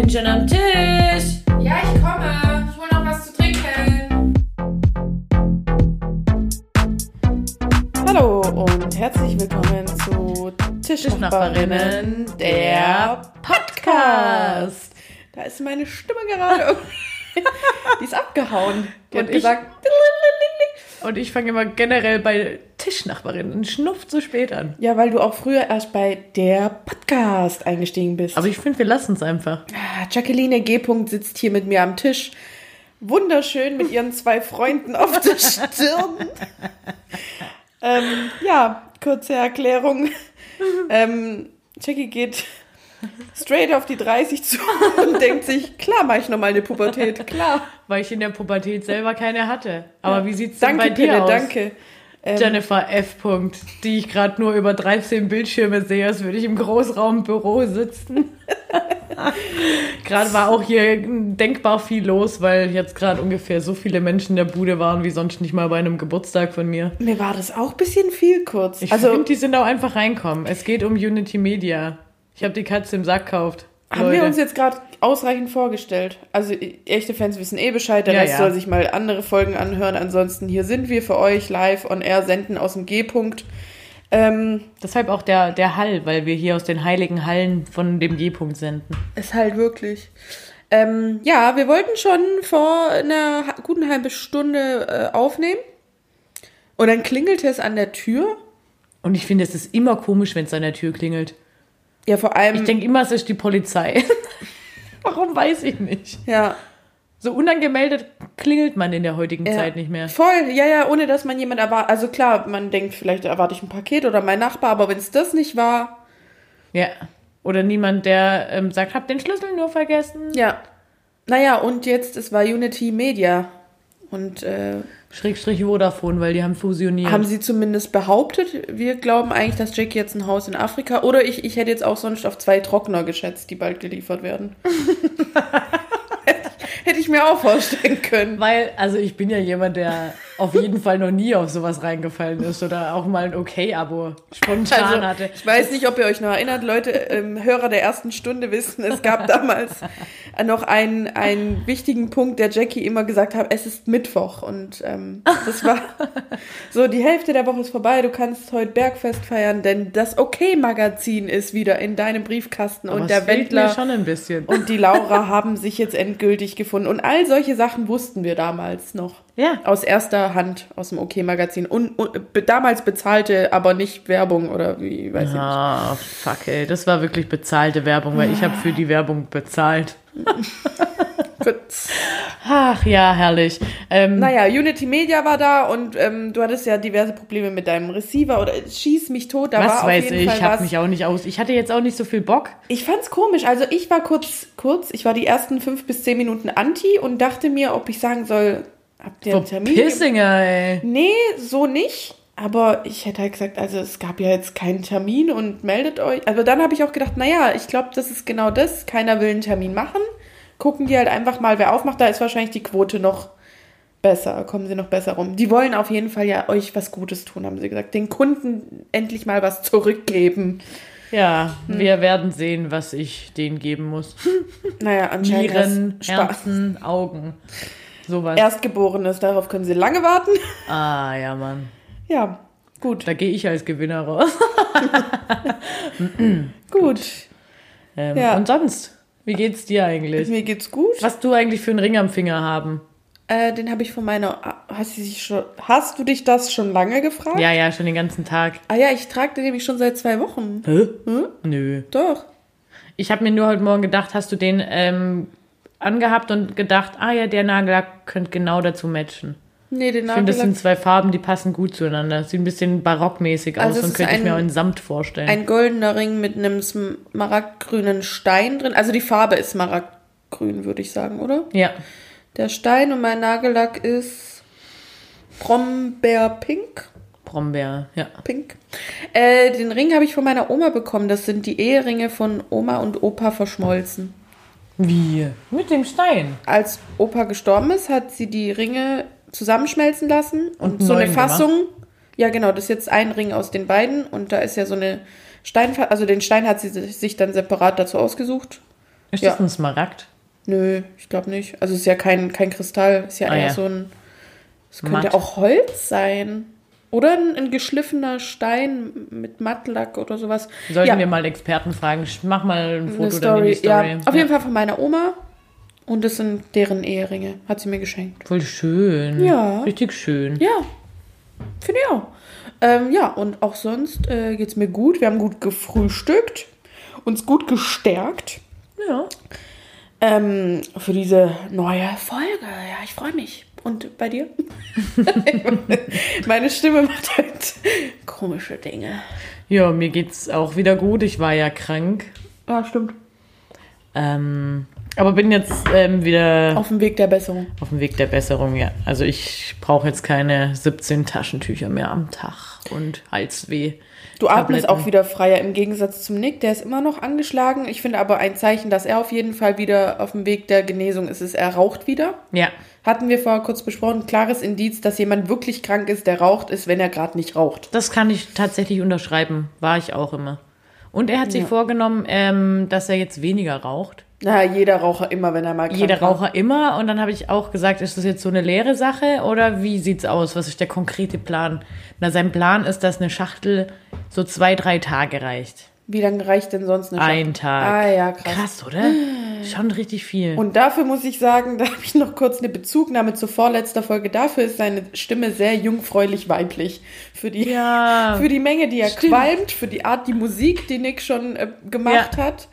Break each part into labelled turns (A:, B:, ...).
A: bin schon am Tisch.
B: Ja, ich komme. Ich hole noch was zu trinken.
C: Hallo und herzlich willkommen zu Tischnachbarinnen, der Podcast. Da ist meine Stimme gerade irgendwie. Die ist abgehauen. Die
A: Und
C: hat
A: ich-
C: gesagt,
A: Und ich fange immer generell bei Tischnachbarinnen Schnuff zu spät an.
C: ja, weil du auch früher erst bei der Podcast eingestiegen bist.
A: Aber ich finde, wir lassen es einfach.
C: Ah, Jacqueline G. sitzt hier mit mir am Tisch. Wunderschön mit ihren zwei Freunden auf der Stirn. ähm, ja, kurze Erklärung. Ähm, Jackie geht straight auf die 30 zu und denkt sich, klar mache ich nochmal eine Pubertät, klar.
A: Weil ich in der Pubertät selber keine hatte. Aber wie sieht's denn
C: Danke,
A: bei dir
C: Pille,
A: aus?
C: danke. Ähm,
A: Jennifer F. Punkt, die ich gerade nur über 13 Bildschirme sehe, als würde ich im Großraumbüro sitzen. gerade war auch hier denkbar viel los, weil jetzt gerade ungefähr so viele Menschen in der Bude waren, wie sonst nicht mal bei einem Geburtstag von mir.
C: mir war das auch ein bisschen viel kurz.
A: Ich
C: also
A: finde, die sind auch einfach reinkommen. Es geht um Unity Media. Ich habe die Katze im Sack gekauft.
C: haben
A: Leute.
C: wir uns jetzt gerade ausreichend vorgestellt. Also e- echte Fans wissen eh Bescheid, der
A: Ja,
C: Rest
A: ja.
C: soll sich mal andere Folgen anhören. Ansonsten hier sind wir für euch live on air senden aus dem G-Punkt. Ähm,
A: Deshalb auch der, der Hall, weil wir hier aus den heiligen Hallen von dem G-Punkt senden.
C: ist halt wirklich. Ähm, ja, wir wollten schon vor einer guten halben Stunde äh, aufnehmen. Und dann klingelte es an der Tür.
A: Und ich finde, es ist immer komisch, wenn es an der Tür klingelt.
C: Ja, vor allem.
A: Ich denke immer, es ist die Polizei. Warum weiß ich nicht.
C: ja,
A: So unangemeldet klingelt man in der heutigen
C: ja.
A: Zeit nicht mehr.
C: Voll, ja, ja, ohne dass man jemand erwartet. Also klar, man denkt, vielleicht erwarte ich ein Paket oder mein Nachbar, aber wenn es das nicht war,
A: Ja. Oder niemand, der ähm, sagt, hab den Schlüssel nur vergessen.
C: Ja. Naja, und jetzt, es war Unity Media. Und äh,
A: Schrägstrich Vodafone, weil die haben fusioniert.
C: haben sie zumindest behauptet, wir glauben eigentlich, dass Jackie jetzt ein Haus in Afrika. Oder ich, ich hätte jetzt auch sonst auf zwei Trockner geschätzt, die bald geliefert werden. hätte, ich, mir auch vorstellen können.
A: Weil, also ich bin ja jemand, der auf jeden Fall noch nie auf sowas reingefallen ist oder auch mal ein Okay-Abo spontan
C: Also,
A: hatte.
C: ich weiß nicht, ob ihr euch noch erinnert, Leute, ähm, Hörer der ersten Stunde wissen, es gab damals noch einen, einen wichtigen Punkt, der Jackie immer gesagt hat, es ist Mittwoch. Und ähm, das war so, die Hälfte der Woche ist vorbei, du kannst heute Bergfest feiern, denn das Okay-Magazin ist wieder in deinem Briefkasten
A: Aber
C: und der Wendler
A: schon ein bisschen.
C: und die Laura haben sich jetzt endgültig gefunden. Und all solche Sachen wussten wir damals noch.
A: Ja.
C: Aus erster Hand aus dem OK-Magazin. Und, und be- damals bezahlte, aber nicht Werbung oder wie, weiß ich nicht.
A: Ah, fuck, ey. Das war wirklich bezahlte Werbung, weil ich habe für die Werbung bezahlt.
C: Gut.
A: Ach ja, herrlich. Ähm,
C: Naja, Unity Media war da und ähm, du hattest ja diverse Probleme mit deinem Receiver oder schieß mich tot. Da war
A: was
C: auf
A: weiß
C: jeden
A: ich,
C: Fall
A: ich habe mich auch nicht aus. Ich hatte jetzt auch nicht so viel Bock.
C: Ich fand's komisch. Also ich war kurz, kurz, ich war die ersten fünf bis zehn Minuten anti und dachte mir, ob ich sagen soll, habt ihr einen Termin?
A: Pissinger, ey.
C: Nee, so nicht. Aber ich hätte halt gesagt, also es gab ja jetzt keinen Termin und meldet euch. Aber dann habe ich auch gedacht, naja, ich glaube, das ist genau das. Keiner will einen Termin machen. Gucken die halt einfach mal, wer aufmacht. Da ist wahrscheinlich die Quote noch besser. Kommen sie noch besser rum. Die wollen auf jeden Fall ja euch was Gutes tun, haben sie gesagt. Den Kunden endlich mal was zurückgeben.
A: Ja,
C: Hm.
A: wir werden sehen, was ich denen geben muss.
C: Naja, anscheinend
A: Nieren. Herzen, Augen. Sowas.
C: Erstgeborenes, darauf können sie lange warten.
A: Ah, ja, Mann.
C: Ja, gut.
A: Da gehe ich als Gewinner raus.
C: Gut.
A: Ähm,
C: Ja.
A: Und sonst? Wie geht's dir eigentlich?
C: Mir geht's gut.
A: Was du eigentlich für einen Ring am Finger haben?
C: Äh, den habe ich von meiner. Hast du, dich schon, hast du dich das schon lange gefragt?
A: Ja, ja, schon den ganzen Tag.
C: Ah ja, ich trage den nämlich schon seit zwei Wochen.
A: Hä? Nö.
C: Doch.
A: Ich habe mir nur heute Morgen gedacht, hast du den ähm, angehabt und gedacht, ah ja, der Nagellack könnte genau dazu matchen.
C: Nee, den
A: Ich finde, das
C: Nagellack.
A: sind zwei Farben, die passen gut zueinander. Sieht ein bisschen barockmäßig aus
C: Also es
A: und könnte ich
C: ein-
A: mir auch in Samt vorstellen.
C: Ein goldener Ring mit einem smaragdgrünen Stein drin. Also die Farbe ist smaragdgrün, würde ich sagen, oder?
A: ja.
C: Der Stein und mein Nagellack ist Brombeerpink.
A: Brombeer, ja.
C: Pink. Äh, den Ring habe ich von meiner Oma bekommen. Das sind die Eheringe von Oma und Opa verschmolzen.
A: Wie? Mit dem Stein.
C: Als Opa gestorben ist, hat sie die Ringe zusammenschmelzen lassen und,
A: Und
C: so eine Fassung. Ja, genau, das ist jetzt ein Ring aus den beiden und da ist ja so eine Stein, also den Stein hat sie sich dann separat dazu ausgesucht.
A: Ist
C: Ja.
A: das ein Smaragd?
C: Nö, ich glaube nicht. Also es ist ja kein, kein Kristall, ist ja
A: Ah,
C: eher
A: ja.
C: so ein. Es könnte
A: Matt.
C: auch Holz sein. Oder ein, ein geschliffener Stein mit Mattlack oder sowas.
A: Sollten
C: ja,
A: wir mal Experten fragen. Ich Mach mal ein
C: eine
A: Foto in
C: Story.
A: die Story.
C: Ja, auf jeden Fall von meiner Oma. Und das sind deren Eheringe. Hat sie mir geschenkt.
A: Voll schön.
C: Ja.
A: Richtig schön.
C: Ja, finde ich auch. Ähm, ja, und auch sonst äh, geht es mir gut. Wir haben gut gefrühstückt, uns gut gestärkt
A: Ja.
C: ähm, für diese neue Folge. Ja, ich freue mich. Und bei dir? Meine Stimme macht heute komische Dinge.
A: Ja, mir geht's auch wieder gut. Ich war ja krank.
C: Ja, stimmt.
A: Ähm, aber bin jetzt ähm, wieder
C: Auf dem Weg der Besserung.
A: auf dem Weg der Besserung, ja. Also ich brauche jetzt keine 17 Taschentücher mehr am Tag und Halsweh.
C: Du atmest
A: Tabletten.
C: auch wieder freier im Gegensatz zum Nick. Der ist immer noch angeschlagen. Ich finde aber ein Zeichen, dass er auf jeden Fall wieder auf dem Weg der Genesung ist, ist, er raucht wieder.
A: Ja,
C: Hatten wir vorher kurz besprochen. Klares Indiz, dass jemand wirklich krank ist, der raucht, ist, wenn er gerade nicht raucht.
A: das kann ich tatsächlich unterschreiben. War ich auch immer. Und er hat sich
C: Ja.
A: vorgenommen, ähm, dass er jetzt weniger raucht.
C: Na, jeder Raucher immer, wenn er mal krank
A: Jeder
C: war.
A: Raucher immer. Und dann habe ich auch gesagt, ist das jetzt so eine leere Sache oder wie sieht's aus? Was ist der konkrete Plan? Na, sein Plan ist, dass eine Schachtel so zwei, drei Tage reicht.
C: Wie lange reicht denn sonst eine
A: Ein
C: Schachtel?
A: Tag.
C: Ah ja, krass.
A: Krass, oder? Schon richtig viel.
C: Und dafür muss ich sagen, da habe ich noch kurz eine Bezugnahme zur vorletzter Folge. Dafür ist seine Stimme sehr jungfräulich weiblich. Für die,
A: Ja,
C: für die Menge, die er
A: stimmt.
C: qualmt, für die Art, die Musik, die Nick schon äh, gemacht
A: Ja.
C: hat.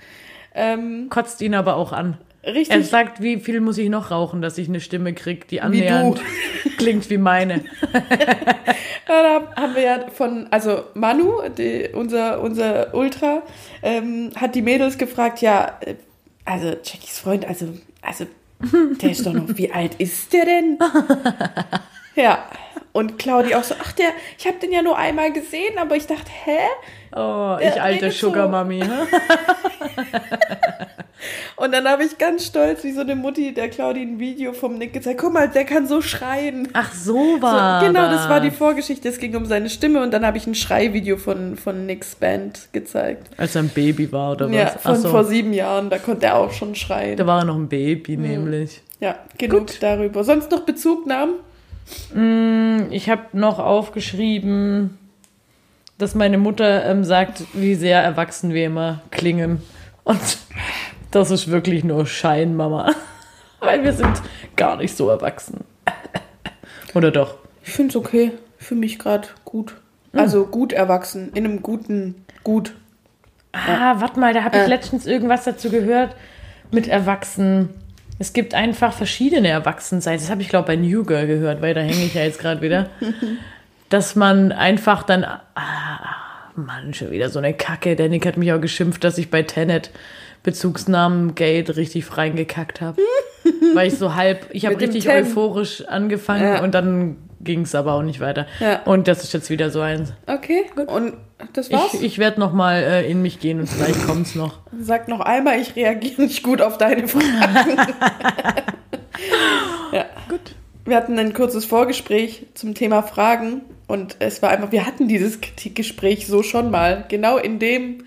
C: Ähm,
A: kotzt ihn aber auch an. Er
C: richtig.
A: sagt, wie viel muss ich noch rauchen, dass ich eine Stimme kriege, die
C: Wie
A: annähernd klingt wie meine.
C: Ja, da haben wir ja von, also Manu, die, unser, unser Ultra, ähm, hat die Mädels gefragt, ja, äh, also Jackies Freund, also, also, der ist doch noch, wie alt ist der denn? Ja, und Claudi auch so, ach, der, ich habe den ja nur einmal gesehen, aber ich dachte, hä?
A: Oh,
C: Der
A: ich alte
C: redet so.
A: Sugar Mami. hä?
C: Und dann habe ich ganz stolz, wie so eine Mutti, der Claudi ein Video vom Nick gezeigt, guck mal, der kann so schreien.
A: Ach, so war
C: So, genau, das war die
A: das.
C: Vorgeschichte. Es ging um seine Stimme und dann habe ich ein Schreivideo von, von Nicks Band gezeigt.
A: Als er ein Baby war oder was?
C: Ja, von
A: so.
C: vor sieben Jahren, da konnte er auch schon schreien.
A: Da war er noch ein Baby, nämlich.
C: Ja, genug
A: Gut.
C: darüber. Sonst noch Bezugnahmen?
A: Ich habe noch aufgeschrieben, dass meine Mutter ähm, sagt, wie sehr erwachsen wir immer klingen. Und das ist wirklich nur Schein, Mama. Weil wir sind gar nicht so erwachsen. Oder doch?
C: Ich finde es okay. Für mich gerade gut. Also gut erwachsen, in einem guten Gut.
A: Ah, warte mal, da habe ich
C: Äh.
A: letztens irgendwas dazu gehört mit Erwachsenen. Es gibt einfach verschiedene Erwachsenseins. Das habe ich, glaube bei New Girl gehört, weil da hänge ich ja jetzt gerade wieder. Dass man einfach dann. Ah, Mann, schon wieder so eine Kacke. Der Nick hat mich auch geschimpft, dass ich bei Tenet Bezugsnamen Gate richtig reingekackt habe. weil ich so halb. Ich habe richtig euphorisch angefangen
C: Ja.
A: und dann ging es aber auch nicht weiter.
C: Ja.
A: Und das ist jetzt wieder so eins.
C: Okay. Und das war's?
A: Ich, ich werde nochmal äh, in mich gehen und vielleicht kommt's noch.
C: Sag noch einmal, ich reagiere nicht gut auf deine Fragen. ja.
A: Gut.
C: Wir hatten ein kurzes Vorgespräch zum Thema Fragen und es war einfach, wir hatten dieses Kritikgespräch so schon mal. Genau in dem,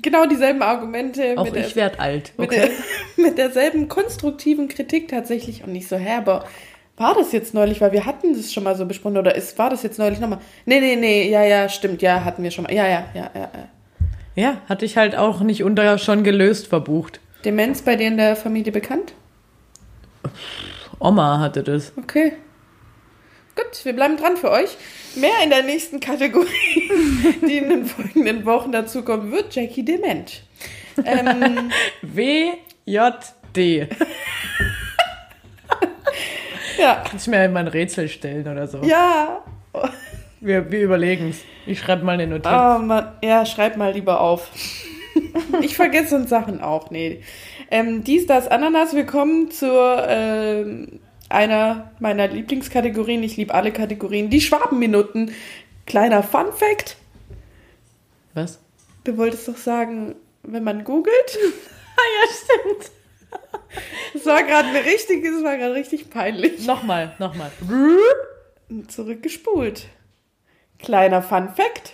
C: genau dieselben Argumente.
A: Auch
C: mit
A: ich werde alt.
C: mit,
A: Okay.
C: der, mit derselben konstruktiven Kritik tatsächlich und nicht so, hä, aber war das jetzt neulich, weil wir hatten das schon mal so besprochen oder ist, war das jetzt neulich nochmal? Nee, nee, nee, ja, ja, stimmt, ja, hatten wir schon mal. Ja, ja, ja, ja, ja.
A: Ja, hatte ich halt auch nicht unter schon gelöst verbucht.
C: Demenz bei dir in der Familie bekannt?
A: Oma hatte das.
C: Okay. Gut, wir bleiben dran für euch. Mehr in der nächsten Kategorie, die in den folgenden Wochen dazukommen wird, Jackie Dement. Ähm,
A: WJD.
C: Ja,
A: Kannst du mir mal ein Rätsel stellen oder so?
C: ja.
A: Wir, wir überlegen es. Ich schreibe mal eine Notiz.
C: Oh Mann, ja, schreib mal lieber auf. ich vergesse uns Sachen auch, nee. Ähm, dies, das, Ananas, wir kommen zur ähm, einer meiner Lieblingskategorien. Ich liebe alle Kategorien. Die Schwabenminuten. Kleiner Fun Fact.
A: Was?
C: Du wolltest doch sagen, wenn man googelt.
A: Ah ja, stimmt.
C: Das war gerade eine richtige, das war gerade richtig peinlich.
A: Nochmal, nochmal.
C: Zurückgespult. Kleiner Fun Fact.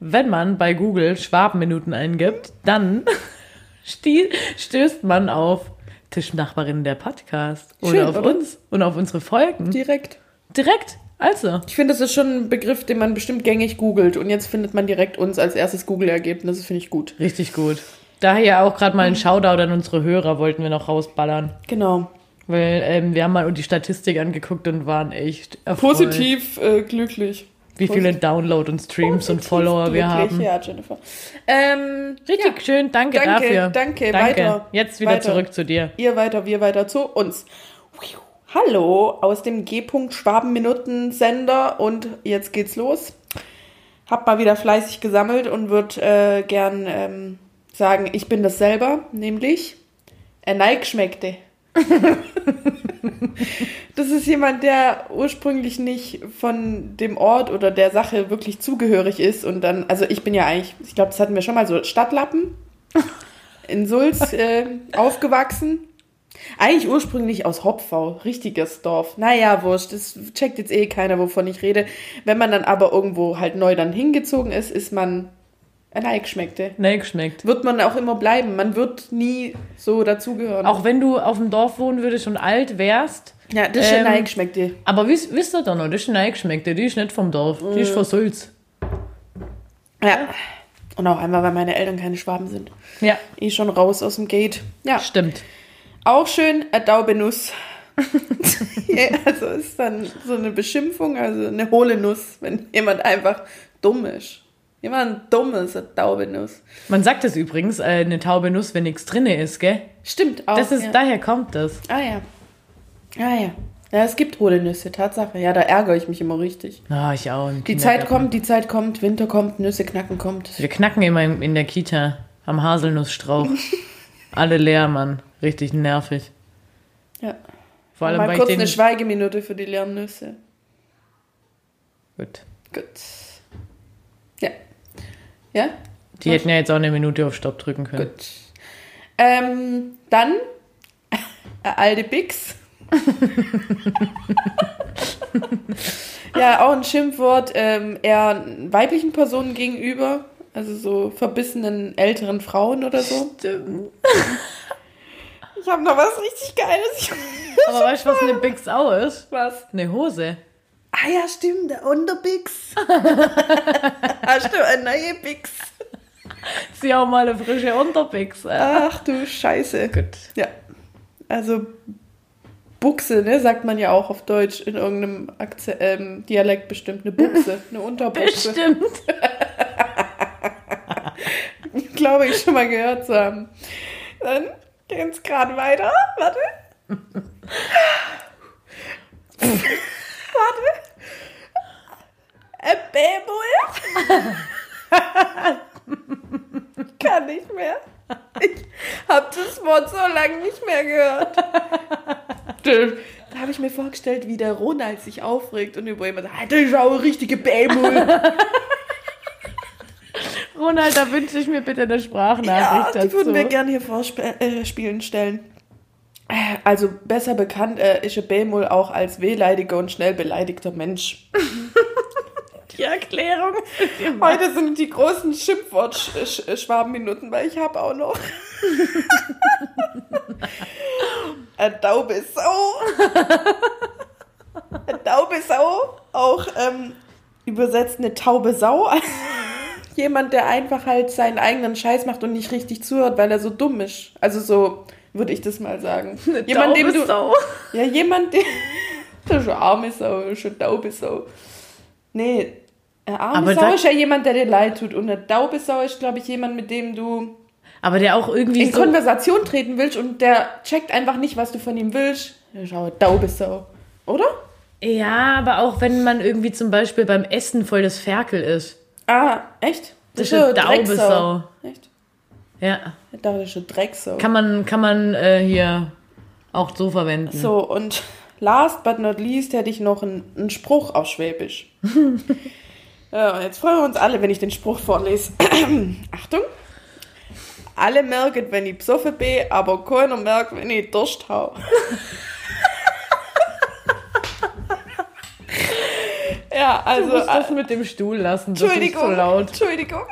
A: Wenn man bei Google Schwabenminuten eingibt, dann stößt man auf Tischnachbarinnen der Podcast oder
C: Schön,
A: auf
C: oder?
A: uns und auf unsere Folgen.
C: Direkt.
A: Direkt. Also.
C: Ich finde, das ist schon ein Begriff, den man bestimmt gängig googelt. Und jetzt findet man direkt uns als erstes Google-Ergebnis. Das finde ich gut.
A: Richtig gut. Daher auch gerade mal ein Shoutout an unsere Hörer wollten wir noch rausballern.
C: Genau.
A: Weil ähm, wir haben mal die Statistik angeguckt und waren echt erfreut,
C: Positiv äh, glücklich.
A: wie viele Download und Streams und Follower wir
C: Glücklich,
A: haben.
C: Ja, Jennifer. Ähm,
A: Richtig
C: ja.
A: schön, danke,
C: Danke,
A: dafür.
C: danke, weiter.
A: Jetzt wieder
C: Weiter.
A: zurück zu dir.
C: Ihr weiter, wir weiter zu uns. Hallo aus dem G. Schwabenminuten-Sender und jetzt geht's los. Hab mal wieder fleißig gesammelt und würde äh, gern ähm, sagen, ich bin das selber, nämlich er Nike schmeckte. das ist jemand, der ursprünglich nicht von dem Ort oder der Sache wirklich zugehörig ist und dann, also ich bin ja eigentlich, ich glaube, das hatten wir schon mal so Stadtlappen in Sulz äh, aufgewachsen. Eigentlich ursprünglich aus Hopfau, richtiges Dorf. Naja, wurscht, das checkt jetzt eh keiner, wovon ich rede. Wenn man dann aber irgendwo halt neu dann hingezogen ist, ist man ein Ei geschmeckte.
A: Nee, geschmeckt.
C: Wird man auch immer bleiben. Man wird nie so dazugehören.
A: Auch wenn du auf dem Dorf wohnen würdest und alt wärst.
C: ja, das ist
A: ähm,
C: ein Ei geschmeckte.
A: Aber wisst, wisst ihr doch noch, das ist eine Geschmeckte, die ist nicht vom Dorf, die
C: Mm.
A: ist von Sulz.
C: Ja. Und auch einmal, weil meine Eltern keine Schwaben sind.
A: Ja,
C: Eh schon raus aus dem Gate. Ja.
A: stimmt.
C: Auch schön, eine taube Nuss. ja, also ist dann so eine Beschimpfung, also eine hohle Nuss, wenn jemand einfach dumm ist. Jemand dumm ist, eine taube Nuss.
A: Man sagt es übrigens, äh, eine taube Nuss, wenn nichts drin ist, gell?
C: Stimmt auch.
A: Das ist,
C: ja.
A: daher kommt das.
C: Ah ja. Ah ja. Ja, es gibt hohle Nüsse, Tatsache. Ja, da ärgere ich mich immer richtig.
A: Ah, ich auch.
C: Die Zeit kommt, die Zeit kommt, Winter kommt, Nüsse knacken kommt.
A: Wir knacken immer in in der Kita am Haselnussstrauch. Alle leer, Mann. Richtig nervig.
C: Ja.
A: Vor allem,
C: Mal
A: weil
C: kurz
A: ich den...
C: eine Schweigeminute für die leeren Nüsse.
A: Gut.
C: Gut. Ja. Ja?
A: Die hätten ja jetzt auch eine Minute auf Stopp drücken können.
C: Gut. Ähm, dann eine alte Bix. ja, auch ein Schimpfwort ähm, eher weiblichen Personen gegenüber, also so verbissenen älteren Frauen oder so.
A: Stimmt.
C: Ich habe noch was richtig Geiles.
A: Aber weißt du, was eine Bix auch ist?
C: was?
A: Eine Hose.
C: Ah ja, stimmt, der Unterbix. Hast du eine neue Bix?
A: Sie auch mal eine frische Unterbix.
C: Ach du Scheiße.
A: Gut.
C: Ja. Also Buchse, ne, sagt man ja auch auf Deutsch in irgendeinem Akze ähm, Dialekt bestimmt. Eine Buchse, eine Unterbuchse.
A: Bestimmt.
C: Glaube ich schon mal gehört zu haben. Dann geht's gerade weiter. Warte. Warte. Ein Bäbel. Kann nicht mehr. Ich habe das Wort so lange nicht mehr gehört. Da habe ich mir vorgestellt, wie der Ronald sich aufregt und über jemanden sagt, das ist auch eine richtige Bämul.
A: Ronald, da wünsche ich mir bitte eine
C: Ja,
A: Sprachnachricht
C: die
A: dazu.
C: würden wir gerne hier vorspielen äh, spielen stellen. Äh, Also besser bekannt äh, ist ein Bämul auch als wehleidiger und schnell beleidigter Mensch.
A: Die Erklärung.
C: Heute sind die großen Schimpfwort-Schwabenminuten, weil ich habe auch noch. Eine taube Sau. Eine taube Sau. Auch ähm, übersetzt eine taube Sau. Jemand, der einfach halt seinen eigenen Scheiß macht und nicht richtig zuhört, weil er so dumm ist. Also so würde ich das mal sagen. jemand, dem du,
A: Sau.
C: ja, jemand, der. Das ist eine arme Sau, das ist eine taube Sau. Nee, eine arme
A: Aber
C: Sau ist ja jemand, der dir leid tut. Und eine taube Sau ist, glaube ich, jemand, mit dem du
A: Aber der auch irgendwie
C: in
A: so...
C: Konversation treten willst und der checkt einfach nicht, was du von ihm willst. Das ist auch eine taube Sau. Oder?
A: Ja, aber auch wenn man irgendwie zum Beispiel beim Essen voll das Ferkel ist.
C: Ah, echt?
A: Das ist eine taube
C: Drecksau.
A: Sau.
C: Echt?
A: Ja.
C: Das ist eine Drecksau.
A: Kann man, kann man äh, hier auch so verwenden.
C: So, und last but not least hätte ich noch einen, einen Spruch auf Schwäbisch. und jetzt freuen wir uns alle, wenn ich den Spruch vorlese. Achtung. Alle merken, wenn ich besoffen bin, aber keiner merkt, wenn ich Durst habe. Ja,
A: Du
C: also.
A: musst das mit dem Stuhl lassen, das ist
C: Entschuldigung,
A: so laut.
C: Entschuldigung.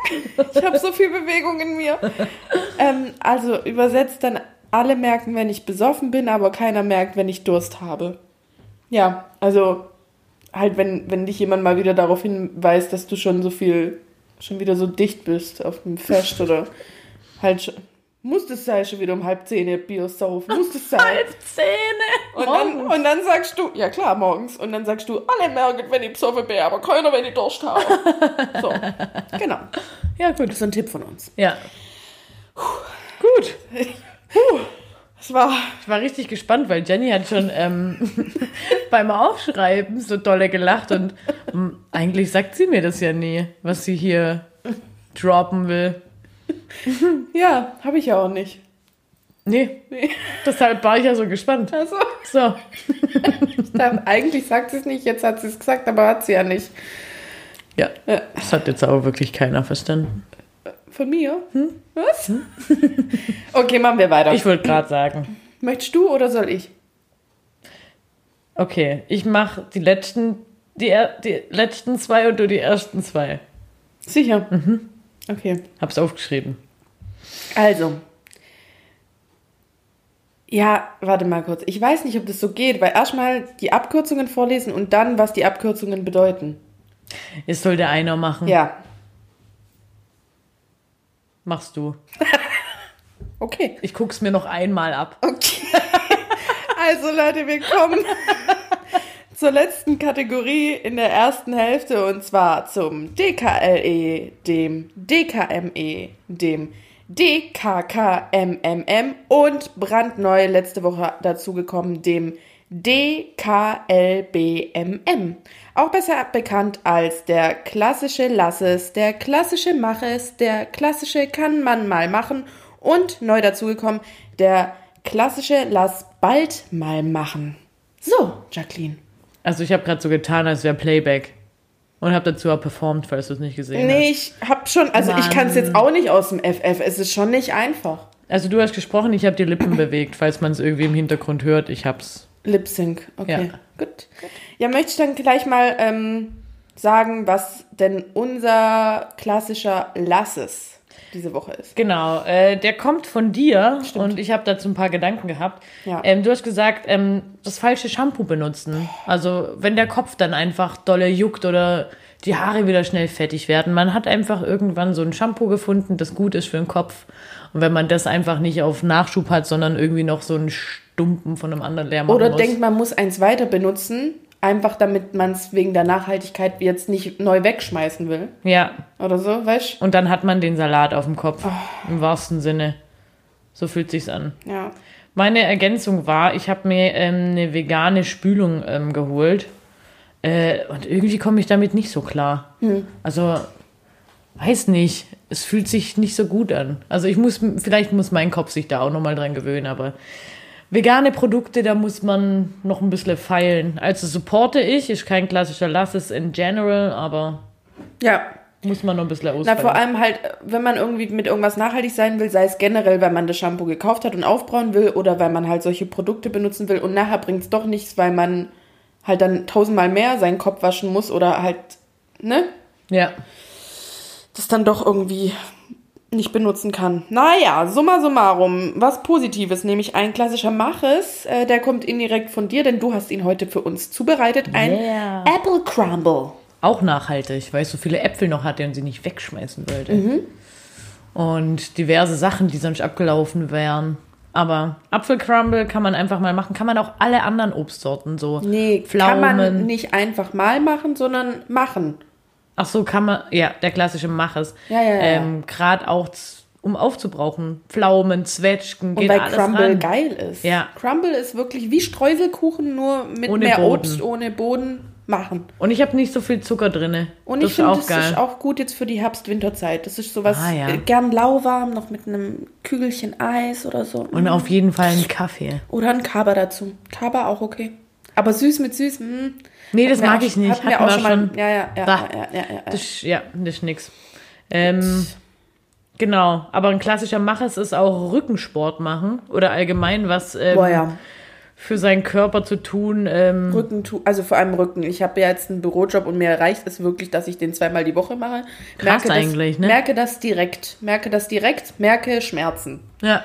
C: Ich habe so viel Bewegung in mir. Ähm, also übersetzt dann, alle merken, wenn ich besoffen bin, aber keiner merkt, wenn ich Durst habe. Ja, also halt, wenn, wenn dich jemand mal wieder darauf hinweist, dass du schon so viel, schon wieder so dicht bist auf dem Fest oder halt schon, muss das sein, schon wieder um halb zehn Bier saufen, muss das sein.
A: Halb Zähne.
C: Und dann, und dann sagst du, ja klar, morgens. Und dann sagst du, alle merken, wenn ich besoffen bin, aber keiner, wenn ich Durst habe. So, genau.
A: Ja, gut.
C: Das ist ein Tipp von uns.
A: Ja. Gut.
C: Es war,
A: Ich war richtig gespannt, weil Jenny hat schon ähm, beim Aufschreiben so dolle gelacht und ähm, eigentlich sagt sie mir das ja nie, was sie hier droppen will.
C: ja, habe ich ja auch nicht.
A: Nee,
C: Nee.
A: deshalb war ich ja so gespannt.
C: Also,
A: So,
C: ich dachte, eigentlich sagt sie es nicht, jetzt hat sie es gesagt, aber hat sie ja nicht.
A: ja,
C: Ja.
A: das hat jetzt aber wirklich keiner verstanden.
C: Von mir? Was? okay, machen wir weiter.
A: Ich wollte gerade sagen,
C: Möchtest du oder soll ich?
A: okay, ich mache die letzten, die, die letzten zwei und du die ersten zwei.
C: Sicher. Okay.
A: Hab's aufgeschrieben.
C: Also. Ja, warte mal kurz. Ich weiß nicht, ob das so geht, weil erstmal die Abkürzungen vorlesen und dann, was die Abkürzungen bedeuten.
A: Jetzt soll der einer machen.
C: Ja,
A: Machst du.
C: okay.
A: Ich guck's mir noch einmal ab.
C: Okay. Also Leute, wir kommen zur letzten Kategorie in der ersten Hälfte und zwar zum DKLE, dem DKME, dem DKKMMM und brandneu letzte Woche dazugekommen dem DKLBMM. Auch besser bekannt als der klassische Lasses, der klassische Maches, der klassische kann man mal machen und neu dazugekommen der klassische Lass bald mal machen. So, Jacqueline.
A: Also ich habe gerade so getan, als wäre Playback. Und habe dazu auch performt, falls du es nicht gesehen
C: Nee, ich hab schon, also ich kann es jetzt auch nicht aus dem FF. Es ist schon nicht einfach.
A: hast. Also du hast gesprochen, ich habe die Lippen bewegt, falls man es irgendwie im Hintergrund hört. Ich hab's.
C: Lip Sync, okay.
A: Ja.
C: Gut. Ja, möchte ich dann gleich mal ähm, sagen, was denn unser klassischer Lasses diese Woche ist.
A: Genau, äh, der kommt von dir und ich habe dazu ein paar Gedanken gehabt.
C: Ja.
A: Ähm, du hast gesagt, ähm, das falsche Shampoo benutzen. Also wenn der Kopf dann einfach dolle juckt oder die Haare wieder schnell fettig werden. Man hat einfach irgendwann so ein Shampoo gefunden, das gut ist für den Kopf. Und wenn man das einfach nicht auf Nachschub hat, sondern irgendwie noch so einen Stumpen von einem anderen leer machen
C: Oder
A: muss.
C: denkt, man muss eins weiter benutzen, einfach damit man es wegen der Nachhaltigkeit jetzt nicht neu wegschmeißen will.
A: ja,
C: Oder so, weißt
A: und dann hat man den Salat auf dem Kopf. Im wahrsten Sinne. So fühlt sich's an.
C: du? Ja.
A: Meine Ergänzung war, ich habe mir ähm, eine vegane Spülung ähm, geholt. Äh, und irgendwie komme ich damit nicht so klar. Also, weiß nicht. Es fühlt sich nicht so gut an. Also ich muss, vielleicht muss mein Kopf sich da auch nochmal dran gewöhnen, aber vegane Produkte, da muss man noch ein bisschen feilen. Also supporte ich, ist kein klassischer Lasses in general, aber
C: Ja,
A: muss man noch ein bisschen
C: Na,
A: ausfeilen.
C: vor allem halt, wenn man irgendwie mit irgendwas nachhaltig sein will, sei es generell, weil man das Shampoo gekauft hat und aufbrauen will oder weil man halt solche Produkte benutzen will und nachher bringt es doch nichts, weil man halt dann tausendmal mehr seinen Kopf waschen muss oder halt, ne,
A: ja.
C: das dann doch irgendwie nicht benutzen kann. Naja, summa summarum, was Positives, nämlich ein klassischer Maches, äh, der kommt indirekt von dir, denn du hast ihn heute für uns zubereitet, ein
A: Yeah.
C: Apple Crumble.
A: Auch nachhaltig, weil ich so viele Äpfel noch hatte und sie nicht wegschmeißen wollte.
C: Mhm.
A: Und diverse Sachen, die sonst abgelaufen wären. Aber Apfelcrumble kann man einfach mal machen. Kann man auch alle anderen Obstsorten so.
C: Nee,
A: Pflaumen.
C: kann man nicht einfach mal machen, sondern machen.
A: Ach so, kann man. Ja, der klassische Maches.
C: Ja, ja, ja.
A: Ähm, Gerade auch, um aufzubrauchen. Pflaumen, Zwetschgen,
C: Und
A: geht
C: weil
A: alles
C: Crumble
A: ran.
C: geil ist.
A: Ja.
C: Crumble ist wirklich wie Streuselkuchen, nur mit
A: Ohne
C: mehr
A: Boden.
C: Obst, ohne Boden machen.
A: Und ich habe nicht so viel Zucker drin.
C: Und
A: das
C: ich finde, das
A: geil.
C: ist auch gut jetzt für die Herbst-Winterzeit. Das ist sowas
A: Ah, ja.
C: äh, gern lauwarm, noch mit einem Kügelchen Eis oder so.
A: und auf jeden Fall ein Kaffee.
C: Oder ein Kaba dazu. Kaba auch okay. Aber süß mit süß, hm.
A: Nee, das mag ich nicht.
C: hatten wir auch schon mal. Ja, ja, ja, ja, ja, ja, ja.
A: Das, ist- ja, das ist nix. Ähm, genau, aber ein klassischer Maches ist auch Rückensport machen oder allgemein was ähm, für seinen Körper zu tun. Ähm,
C: Rücken, tu- also vor allem Rücken. Ich habe ja jetzt einen Bürojob und mir reicht es wirklich, dass ich den zweimal die Woche mache.
A: Krass
C: das,
A: eigentlich, ne?
C: Merke das direkt. Merke das direkt. Merke Schmerzen.
A: ja.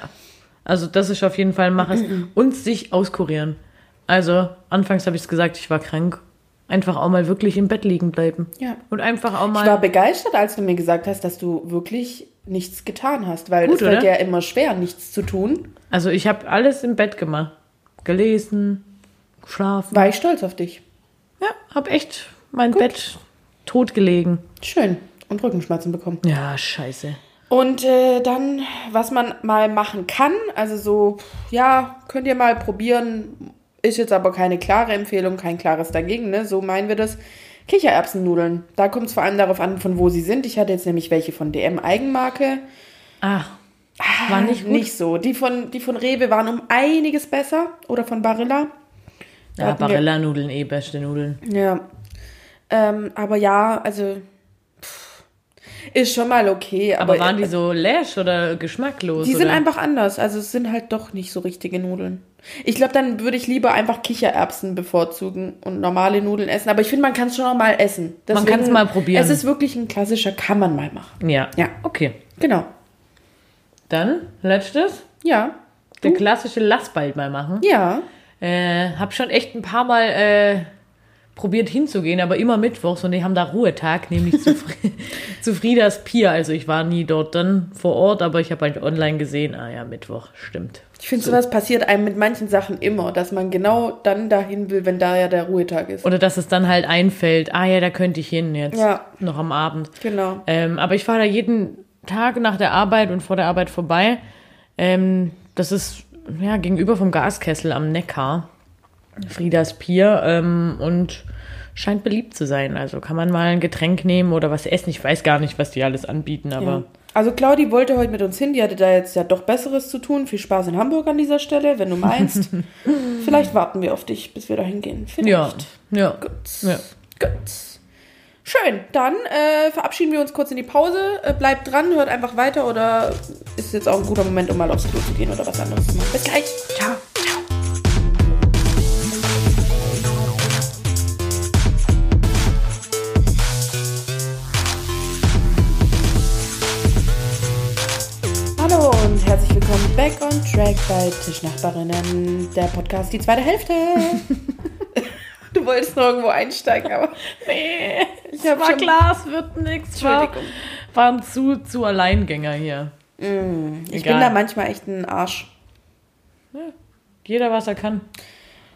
A: Also das ist auf jeden Fall mach es. Und sich auskurieren. Also, anfangs habe ich es gesagt, ich war krank. Einfach auch mal wirklich im Bett liegen bleiben.
C: Ja.
A: Und einfach auch
C: Ich war
A: mal.
C: begeistert, als du mir gesagt hast, dass du wirklich nichts getan hast, weil
A: Gut,
C: es fällt
A: oder?
C: ja immer schwer, nichts zu tun.
A: Also ich habe alles im Bett gemacht. Gelesen, geschlafen.
C: War ich stolz auf dich.
A: Ja, habe echt mein Bett totgelegen.
C: Schön. Und Rückenschmerzen bekommen.
A: Ja, scheiße.
C: Und äh, dann, was man mal machen kann, also so, ja, könnt ihr mal probieren, ist jetzt aber keine klare Empfehlung, kein klares dagegen, ne? So meinen wir das. Kichererbsennudeln. Da kommt es vor allem darauf an, von wo sie sind. Ich hatte jetzt nämlich welche von DM Eigenmarke.
A: Ah, war nicht gut.
C: Nicht so. Die von, die von Rewe waren um einiges besser. Oder von Barilla. Da
A: Ja, Barilla-Nudeln, eh beste Nudeln.
C: Ja. Ähm, aber ja, also ist schon mal okay. Aber,
A: Aber waren die so läsch oder geschmacklos?
C: Die sind
A: oder?
C: einfach anders. Also es sind halt doch nicht so richtige Nudeln. Ich glaube, dann würde ich lieber einfach Kichererbsen bevorzugen und normale Nudeln essen. Aber ich finde, man kann es schon mal essen.
A: Man kann's mal probieren.
C: Es ist wirklich ein klassischer, kann man mal machen.
A: Ja.
C: Ja.
A: Okay.
C: Genau.
A: Dann, letztes.
C: Ja.
A: Der klassische Lass bald mal machen.
C: Ja.
A: Äh, hab schon echt ein paar Mal äh, probiert hinzugehen, aber immer mittwochs und die haben da Ruhetag, nämlich zu, zu Friedas Pier. Also ich war nie dort dann vor Ort, aber ich habe halt online gesehen, ah ja, Mittwoch, stimmt.
C: Ich finde, sowas passiert einem mit manchen Sachen immer, dass man genau dann dahin will, wenn da ja der Ruhetag ist.
A: Oder dass es dann halt einfällt, ah ja, da könnte ich hin jetzt,
C: Ja.
A: noch am Abend.
C: Genau.
A: Ähm, aber ich fahre da jeden Tag nach der Arbeit und vor der Arbeit vorbei. Ähm, das ist ja gegenüber vom Gaskessel am Neckar. Friedas Pier. Ähm, und scheint beliebt zu sein. Also kann man mal ein Getränk nehmen oder was essen. Ich weiß gar nicht, was die alles anbieten, aber
C: Ja. Also Claudi wollte heute mit uns hin, die hatte da jetzt ja doch Besseres zu tun. Viel Spaß in Hamburg an dieser Stelle, wenn du meinst. Vielleicht warten wir auf dich, bis wir da hingehen.
A: ja.
C: Vielleicht.
A: ja.
C: Gut.
A: Ja.
C: Gut. Schön, dann äh, verabschieden wir uns kurz in die Pause. Äh, bleibt dran, hört einfach weiter oder ist jetzt auch ein guter Moment, um mal aufs Klo zu gehen oder was anderes zu machen. Bis gleich. Ciao. Herzlich willkommen back on track bei Tischnachbarinnen, der Podcast, die zweite Hälfte. du wolltest noch irgendwo einsteigen, aber
A: Nee,
C: ich habe
A: war
C: schon
A: klar, es wird nichts. War, waren zu, zu Alleingänger hier.
C: Ich
A: Egal.
C: bin da manchmal echt ein Arsch.
A: Jeder, was er kann.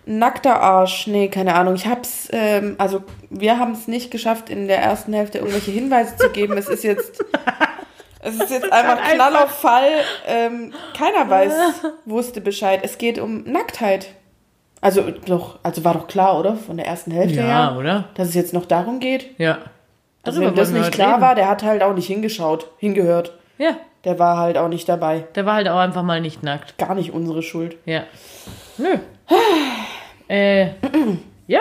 C: Nackter Arsch, nee, keine Ahnung. Ich hab's, ähm, also wir haben es nicht geschafft, in der ersten Hälfte irgendwelche Hinweise zu geben. Es ist jetzt, es ist jetzt einfach Knall auf Fall. Ähm, keiner weiß, wusste Bescheid. Es geht um Nacktheit. Also doch, also war doch klar, oder? Von der ersten Hälfte
A: Ja,
C: her,
A: oder?
C: dass es jetzt noch darum geht.
A: Ja.
C: Also
A: Darüber
C: wenn das nicht klar
A: reden.
C: war, der hat halt auch nicht hingeschaut, hingehört.
A: Ja,
C: Der war halt auch nicht dabei.
A: der war halt auch einfach mal nicht nackt.
C: Gar nicht unsere Schuld.
A: Ja. Nö. äh, ja.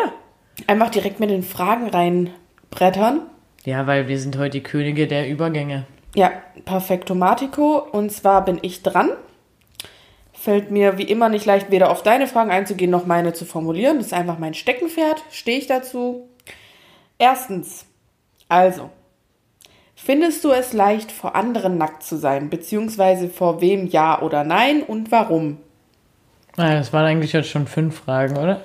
C: Einfach direkt mit den Fragen reinbrettern.
A: Ja, weil wir sind heute die Könige der Übergänge.
C: Ja, Perfektomatico. Und zwar bin ich dran. Fällt mir wie immer nicht leicht, weder auf deine Fragen einzugehen, noch meine zu formulieren. Das ist einfach mein Steckenpferd. Stehe ich dazu. Erstens. Also. Findest du es leicht, vor anderen nackt zu sein? Beziehungsweise vor wem ja oder nein und warum?
A: Ah, das waren eigentlich jetzt schon fünf Fragen, oder?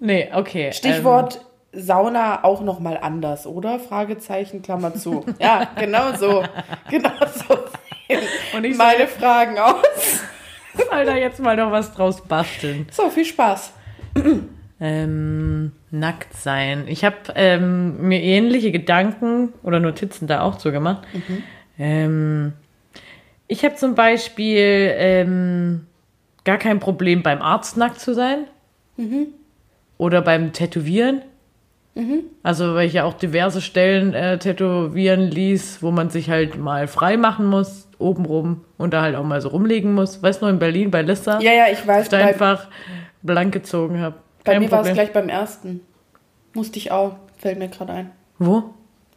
A: Nee, okay.
C: Stichwort Sauna auch nochmal anders, oder? Fragezeichen, Klammer zu. Ja, genau so. Genau so sehen
A: Und ich
C: meine Fragen aus.
A: Soll da jetzt mal noch was draus basteln.
C: So, viel Spaß.
A: Ähm, nackt sein. Ich habe ähm, mir ähnliche Gedanken oder Notizen da auch zu gemacht. Ähm, ich habe zum Beispiel ähm, gar kein Problem beim Arzt nackt zu sein. Oder beim Tätowieren. Also, weil ich ja auch diverse Stellen äh, tätowieren ließ, wo man sich halt mal frei machen muss, obenrum und da halt auch mal so rumlegen muss. Weißt du, in Berlin bei Lissa?
C: Ja, ja, ich weiß,
A: da
C: bei,
A: einfach blank gezogen habe.
C: bei mir war es gleich beim ersten. Musste ich auch, fällt mir gerade ein.
A: Wo?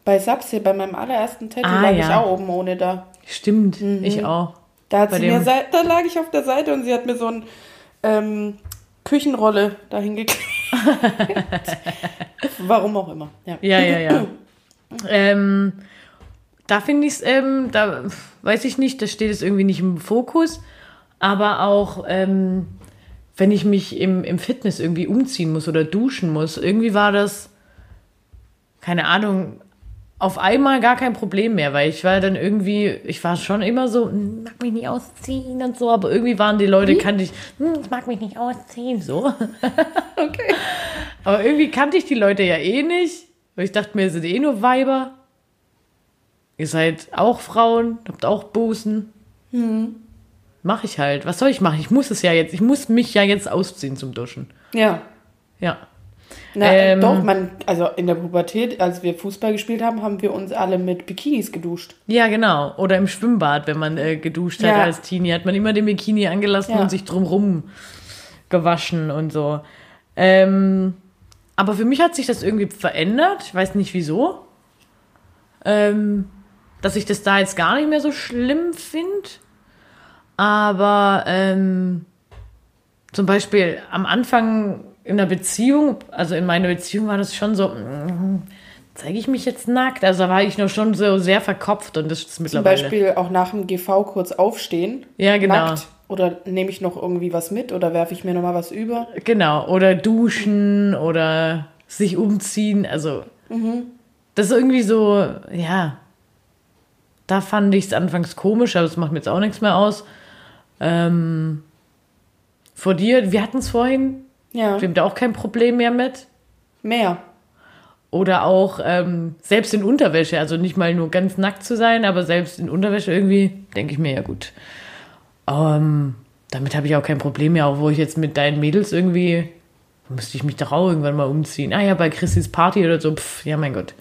C: Bei Saps hier, bei meinem allerersten Tattoo
A: Ah,
C: lag ich
A: ja.
C: auch oben ohne da.
A: Stimmt,
C: Mhm.
A: ich auch.
C: Da, hat
A: Bei
C: sie mir, da lag ich auf der Seite und sie hat mir so ein ähm, Küchenrolle dahin geklebt. Warum auch immer. Ja.
A: Ja, ja, ja. ähm, da finde ich es, ähm, da weiß ich nicht, da steht es irgendwie nicht im Fokus. Aber auch, ähm, wenn ich mich im, im Fitness irgendwie umziehen muss oder duschen muss, irgendwie war das, keine Ahnung, auf einmal gar kein Problem mehr, weil ich war dann irgendwie, ich war schon immer so, "Hm, mag mich nicht ausziehen und so, aber irgendwie waren die Leute, kannte ich, "Hm, ich mag mich nicht ausziehen, so.
C: Okay.
A: Aber irgendwie kannte ich die Leute ja eh nicht. Weil ich dachte mir, seid eh nur Weiber. Ihr seid auch Frauen, habt auch Busen. Mach ich halt. Was soll ich machen? Ich muss es ja jetzt. Ich muss mich ja jetzt ausziehen zum Duschen.
C: Ja.
A: Ja.
C: Na,
A: Ähm.
C: doch, man, also in der Pubertät, als wir Fußball gespielt haben, haben wir uns alle mit Bikinis geduscht.
A: Ja, genau. Oder im Schwimmbad, wenn man äh, geduscht hat
C: Ja.
A: als Teenie, hat man immer den Bikini angelassen
C: Ja.
A: und sich drumrum gewaschen und so. Ähm, aber für mich hat sich das irgendwie verändert. Ich weiß nicht wieso. Ähm, dass ich das da jetzt gar nicht mehr so schlimm finde. Aber ähm, zum Beispiel am Anfang in der Beziehung, also in meiner Beziehung war das schon so, mm, zeige ich mich jetzt nackt? Also da war ich noch schon so sehr verkopft und das ist
C: Zum
A: mittlerweile.
C: Beispiel auch nach dem GV kurz aufstehen.
A: Ja, genau.
C: Nackt. Oder nehme ich noch irgendwie was mit oder werfe ich mir noch mal was über?
A: Genau, oder duschen oder sich umziehen. Also, das ist irgendwie so, ja. Da fand ich es anfangs komisch, aber das macht mir jetzt auch nichts mehr aus. Ähm, vor dir, wir hatten es vorhin,
C: Ja,
A: wir haben da auch kein Problem mehr mit.
C: mehr.
A: Oder auch ähm, selbst in Unterwäsche, also nicht mal nur ganz nackt zu sein, aber selbst in Unterwäsche irgendwie, denke ich mir, ja gut. Ähm, damit habe ich auch kein Problem mehr, auch wo ich jetzt mit deinen Mädels irgendwie, müsste ich mich doch auch irgendwann mal umziehen. Ah ja, bei Christis Party oder so, pff, ja mein Gott.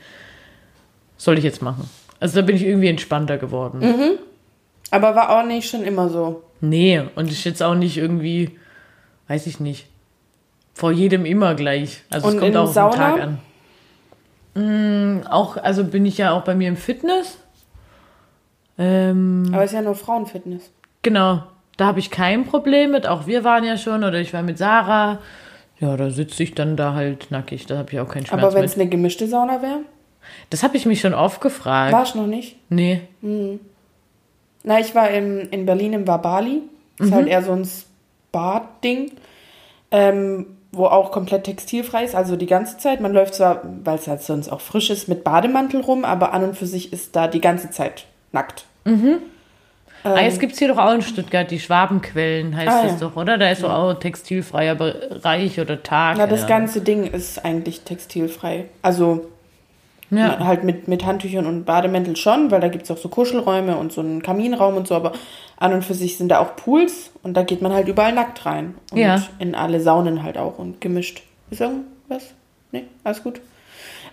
A: Soll ich jetzt machen. Also da bin ich irgendwie entspannter geworden.
C: Aber war auch nicht schon immer so.
A: Nee, und ich jetzt auch nicht irgendwie, weiß ich nicht, vor jedem immer gleich. Also
C: Und
A: es kommt auch auf den? Tag an. Mm, auch, also bin ich ja auch bei mir im Fitness. Ähm,
C: Aber ist ja nur Frauenfitness.
A: genau, da habe ich kein Problem mit. Auch wir waren ja schon, oder ich war mit Sarah. Ja, da sitze ich dann da halt nackig. Da habe ich auch keinen Schmerz
C: Aber wenn es eine gemischte Sauna wäre,
A: Das habe ich mich schon oft gefragt.
C: war ich noch nicht.
A: Nee.
C: Na, ich war im, in Berlin im Wabali. Ist
A: Mhm.
C: halt eher so ein Spa-Ding, ähm, wo auch komplett textilfrei ist. Also die ganze Zeit. Man läuft zwar, weil es halt sonst auch frisch ist, mit Bademantel rum, aber an und für sich ist da die ganze Zeit nackt.
A: ah, jetzt gibt es hier doch auch in Stuttgart die Schwabenquellen, heißt
C: Ähm. Ah,
A: das
C: ja.
A: doch, oder? Da ist doch auch textilfreier Bereich oder Tag.
C: Ja, das
A: ja.
C: ganze Ding ist eigentlich textilfrei. Also
A: Ja.
C: halt mit, mit Handtüchern und Bademäntel schon, weil da gibt es auch so Kuschelräume und so einen Kaminraum und so, aber an und für sich sind da auch Pools und da geht man halt überall nackt rein. Und
A: Ja.
C: in alle Saunen halt auch und gemischt. Ist irgendwas? Nee, alles gut.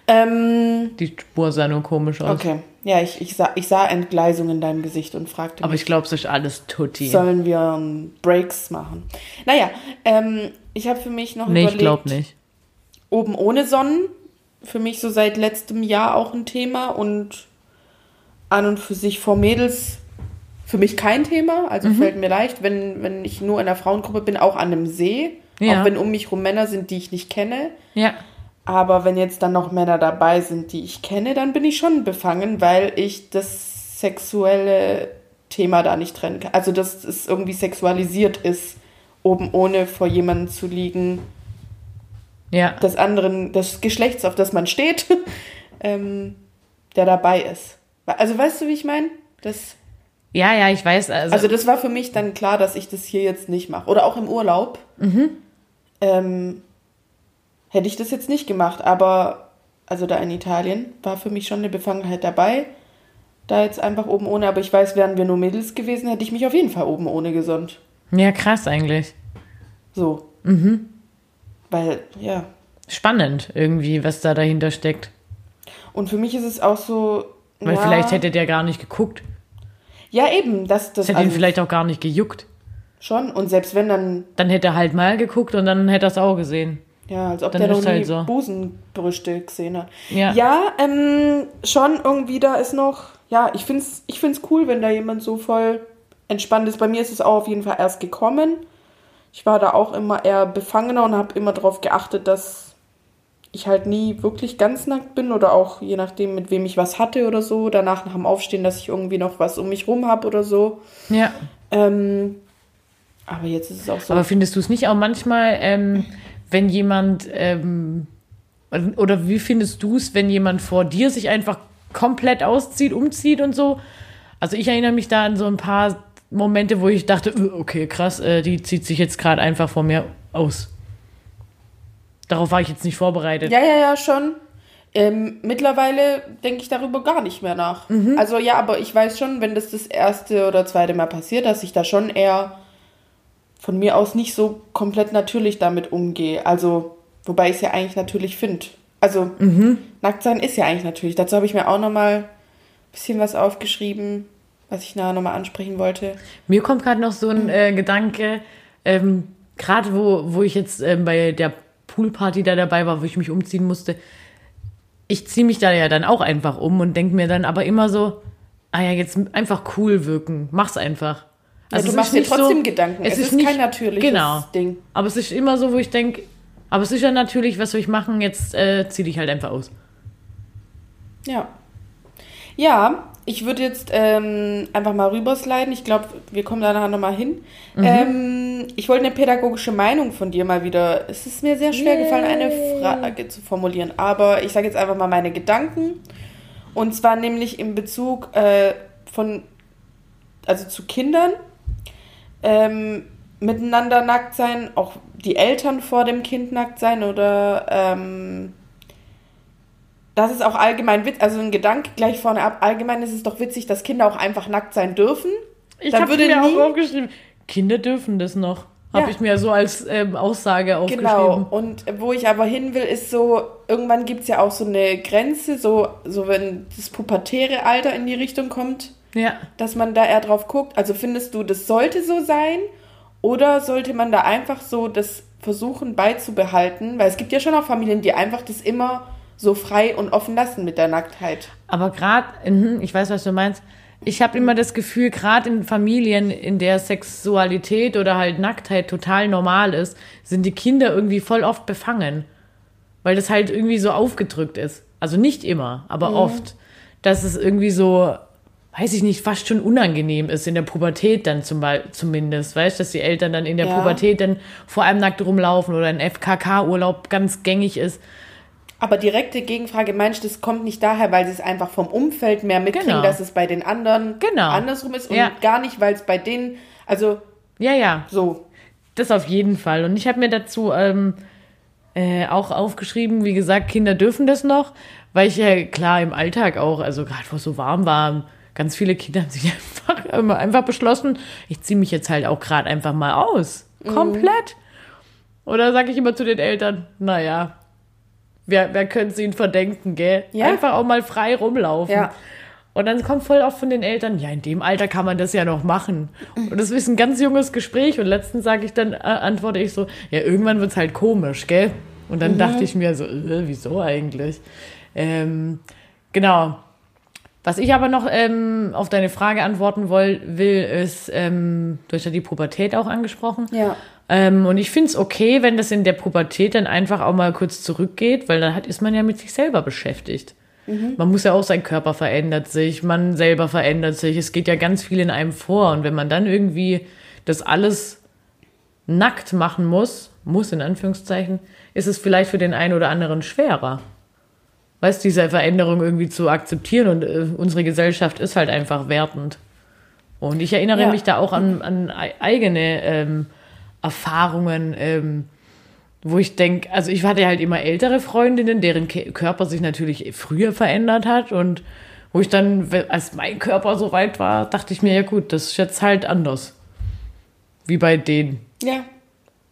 C: Ähm,
A: Die Spur sah nur komisch aus.
C: okay. Ja, ich, ich, sah, ich sah Entgleisung in deinem Gesicht und fragte
A: Aber
C: mich,
A: ich glaube, es ist alles Tutti.
C: sollen wir ähm, Breaks machen? Naja, ähm, ich habe für mich noch
A: nee, ich
C: überlegt,
A: glaube nicht.
C: oben ohne Sonnen. Für mich so seit letztem Jahr auch ein Thema und an und für sich vor Mädels für mich kein Thema. Also
A: Mhm.
C: fällt mir leicht, wenn, wenn ich nur in der Frauengruppe bin, auch an einem See.
A: Ja.
C: Auch wenn um mich rum Männer sind, die ich nicht kenne.
A: Ja.
C: Aber wenn jetzt dann noch Männer dabei sind, die ich kenne, dann bin ich schon befangen, weil ich das sexuelle Thema da nicht trennen kann. Also, dass es irgendwie sexualisiert ist, oben ohne vor jemandem zu liegen,
A: Ja.
C: des anderen, des Geschlechts, auf das man steht, ähm, der dabei ist. Also weißt du, wie ich meine? Das,
A: Ja, ja, ich weiß. Also,
C: also das war für mich dann klar, dass ich das hier jetzt nicht mache. Oder auch im Urlaub. Ähm, hätte ich das jetzt nicht gemacht, aber also da in Italien war für mich schon eine Befangenheit dabei. Da jetzt einfach oben ohne, aber ich weiß, wären wir nur Mädels gewesen, hätte ich mich auf jeden Fall oben ohne gesonnt.
A: ja, krass eigentlich.
C: So. Weil, ja,
A: Spannend irgendwie, was da dahinter steckt.
C: Und für mich ist es auch so.
A: Weil
C: ja,
A: vielleicht hätte der gar nicht geguckt.
C: Ja, eben, das, das
A: Das hätte ihn
C: also
A: vielleicht auch gar nicht gejuckt.
C: schon. Und selbst wenn dann,
A: Dann hätte er halt mal geguckt und dann hätte er es auch gesehen.
C: ja, als ob
A: Dann
C: der noch
A: ist
C: nie
A: halt so.
C: Busenbrüste gesehen hat.
A: Ja.
C: Ja, ähm, schon irgendwie da ist noch, ja, ich find's, ich find's cool, wenn da jemand so voll entspannt ist. Bei mir ist es auch auf jeden Fall erst gekommen. Ich war da auch immer eher befangener und habe immer darauf geachtet, dass ich halt nie wirklich ganz nackt bin oder auch je nachdem, mit wem ich was hatte oder so. Danach nach dem Aufstehen, dass ich irgendwie noch was um mich rum habe oder so.
A: Ja.
C: Ähm, aber jetzt ist es auch so.
A: Aber findest du es nicht auch manchmal, ähm, wenn jemand, ähm, oder wie findest du es, wenn jemand vor dir sich einfach komplett auszieht, umzieht und so? Also ich erinnere mich da an so ein paar Momente, wo ich dachte, "Äh, okay, krass, äh, die zieht sich jetzt gerade einfach vor mir aus. Darauf war ich jetzt nicht vorbereitet.
C: Ja, ja, ja, schon. Ähm, mittlerweile denke ich darüber gar nicht mehr nach. Also ja, aber ich weiß schon, wenn das das erste oder zweite Mal passiert, dass ich da schon eher von mir aus nicht so komplett natürlich damit umgehe. Also, wobei ich es ja eigentlich natürlich finde. Also, nackt sein ist ja eigentlich natürlich. Dazu habe ich mir auch nochmal ein bisschen was aufgeschrieben, was ich nachher nochmal ansprechen wollte.
A: Mir kommt gerade noch so ein äh, Gedanke, ähm, gerade wo, wo ich jetzt ähm, bei der Poolparty da dabei war, wo ich mich umziehen musste. Ich ziehe mich da ja dann auch einfach um und denke mir dann aber immer so, ah ja, jetzt einfach cool wirken, mach's einfach.
C: Also
A: es
C: du machst
A: ist
C: dir trotzdem Gedanken. Es ist kein natürliches
A: genau.
C: Ding.
A: Aber es ist immer so, wo ich denke, aber es ist ja natürlich, was soll ich machen? Jetzt äh, zieh dich halt einfach aus.
C: Ja. Ja, ich würde jetzt ähm, einfach mal rübersliden. Ich glaube, wir kommen da nachher nochmal hin. Ähm, ich wollte eine pädagogische Meinung von dir mal wieder. Es ist mir sehr schwer gefallen, eine Frage zu formulieren. Aber ich sage jetzt einfach mal meine Gedanken. Und zwar nämlich in Bezug äh, von, also zu Kindern. Ähm, miteinander nackt sein, auch die Eltern vor dem Kind nackt sein oder ähm, das ist auch allgemein witzig, also ein Gedanke gleich vorne ab, allgemein ist es doch witzig, dass Kinder auch einfach nackt sein dürfen.
A: Ich habe mir
C: nie-
A: auch aufgeschrieben, Kinder dürfen das noch. Habe
C: Ja.
A: ich mir so als ähm, Aussage aufgeschrieben.
C: Genau, und wo ich aber hin will, ist so, irgendwann gibt es ja auch so eine Grenze, so, so wenn das pubertäre Alter in die Richtung kommt,
A: Ja.
C: dass man da eher drauf guckt. Also findest du, das sollte so sein? Oder sollte man da einfach so das versuchen beizubehalten? Weil es gibt ja schon auch Familien, die einfach das immer so frei und offen lassen mit der Nacktheit.
A: Aber gerade, ich weiß, was du meinst. Ich habe immer das Gefühl, gerade in Familien, in der Sexualität oder halt Nacktheit total normal ist, sind die Kinder irgendwie voll oft befangen. Weil das halt irgendwie so aufgedrückt ist. Also nicht immer, aber oft. Dass es irgendwie so, weiß ich nicht, fast schon unangenehm ist, in der Pubertät dann zum Beispiel, zumindest. Weißt du, dass die Eltern dann in der
C: Ja.
A: Pubertät dann vor allem nackt rumlaufen oder ein FKK-Urlaub ganz gängig ist.
C: Aber direkte Gegenfrage, meinst du, das kommt nicht daher, weil sie es einfach vom Umfeld mehr mitkriegen,
A: Genau.
C: dass es bei den anderen
A: Genau.
C: andersrum ist und
A: Ja.
C: gar nicht, weil es bei denen, also
A: Ja, ja.
C: so.
A: Das auf jeden Fall. Und ich habe mir dazu ähm, äh, auch aufgeschrieben, wie gesagt, Kinder dürfen das noch, weil ich ja klar im Alltag auch, also gerade wo es so warm war, ganz viele Kinder haben sich einfach, immer einfach beschlossen, ich ziehe mich jetzt halt auch gerade einfach mal aus. Komplett. Oder sage ich immer zu den Eltern, naja, wer, wer könnte es ihnen verdenken, gell?
C: Ja.
A: Einfach auch mal frei rumlaufen.
C: Ja.
A: Und dann kommt voll oft von den Eltern, ja, in dem Alter kann man das ja noch machen. Und das ist ein ganz junges Gespräch. Und letztens sage ich dann, äh, antworte ich so, ja, irgendwann wird's halt komisch, gell? Und dann dachte ich mir so, äh, wieso eigentlich? Ähm, genau. Was ich aber noch ähm, auf deine Frage antworten woll, will, ist, ähm, du hast ja die Pubertät auch angesprochen.
C: Ja.
A: Ähm, und ich finde es okay, wenn das in der Pubertät dann einfach auch mal kurz zurückgeht, weil dann hat, ist man ja mit sich selber beschäftigt. Man muss ja auch, sein Körper verändert sich, man selber verändert sich, es geht ja ganz viel in einem vor. Und wenn man dann irgendwie das alles nackt machen muss, muss in Anführungszeichen, ist es vielleicht für den einen oder anderen schwerer. Weißt diese Veränderung irgendwie zu akzeptieren und äh, unsere Gesellschaft ist halt einfach wertend. Und ich erinnere
C: Ja.
A: mich da auch an, an ei- eigene ähm, Erfahrungen, ähm, wo ich denke, also ich hatte halt immer ältere Freundinnen, deren Körper sich natürlich früher verändert hat und wo ich dann, als mein Körper so weit war, dachte ich mir, ja gut, das ist jetzt halt anders. Wie bei denen.
C: Ja.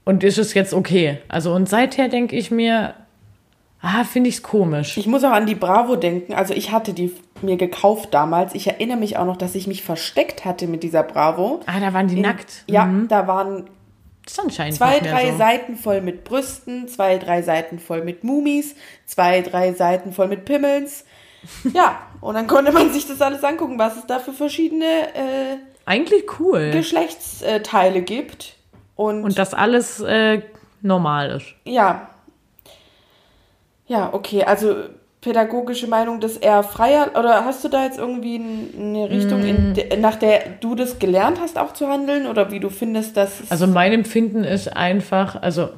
A: Und ist es jetzt okay? Also und seither denke ich mir, ah, finde ich es komisch.
C: Ich muss auch an die Bravo denken. Also ich hatte die mir gekauft damals. Ich erinnere mich auch noch, dass ich mich versteckt hatte mit dieser Bravo.
A: ah, da waren die
C: In-
A: nackt.
C: Ja,
A: Mhm.
C: da waren
A: Ist anscheinend
C: zwei, drei
A: so.
C: Seiten voll mit Brüsten, zwei, drei Seiten voll mit Mumis, zwei, drei Seiten voll mit Pimmels. Ja, und dann konnte man sich das alles angucken, was es da für verschiedene äh,
A: Eigentlich cool.
C: Geschlechtsteile gibt. Und,
A: Und das alles äh, normal ist.
C: ja. Ja, okay, also pädagogische Meinung, dass er freier, oder hast du da jetzt irgendwie eine Richtung,
A: Mm.
C: in de, nach der du das gelernt hast, auch zu handeln? Oder wie du findest, dass
A: Also mein Empfinden ist einfach, also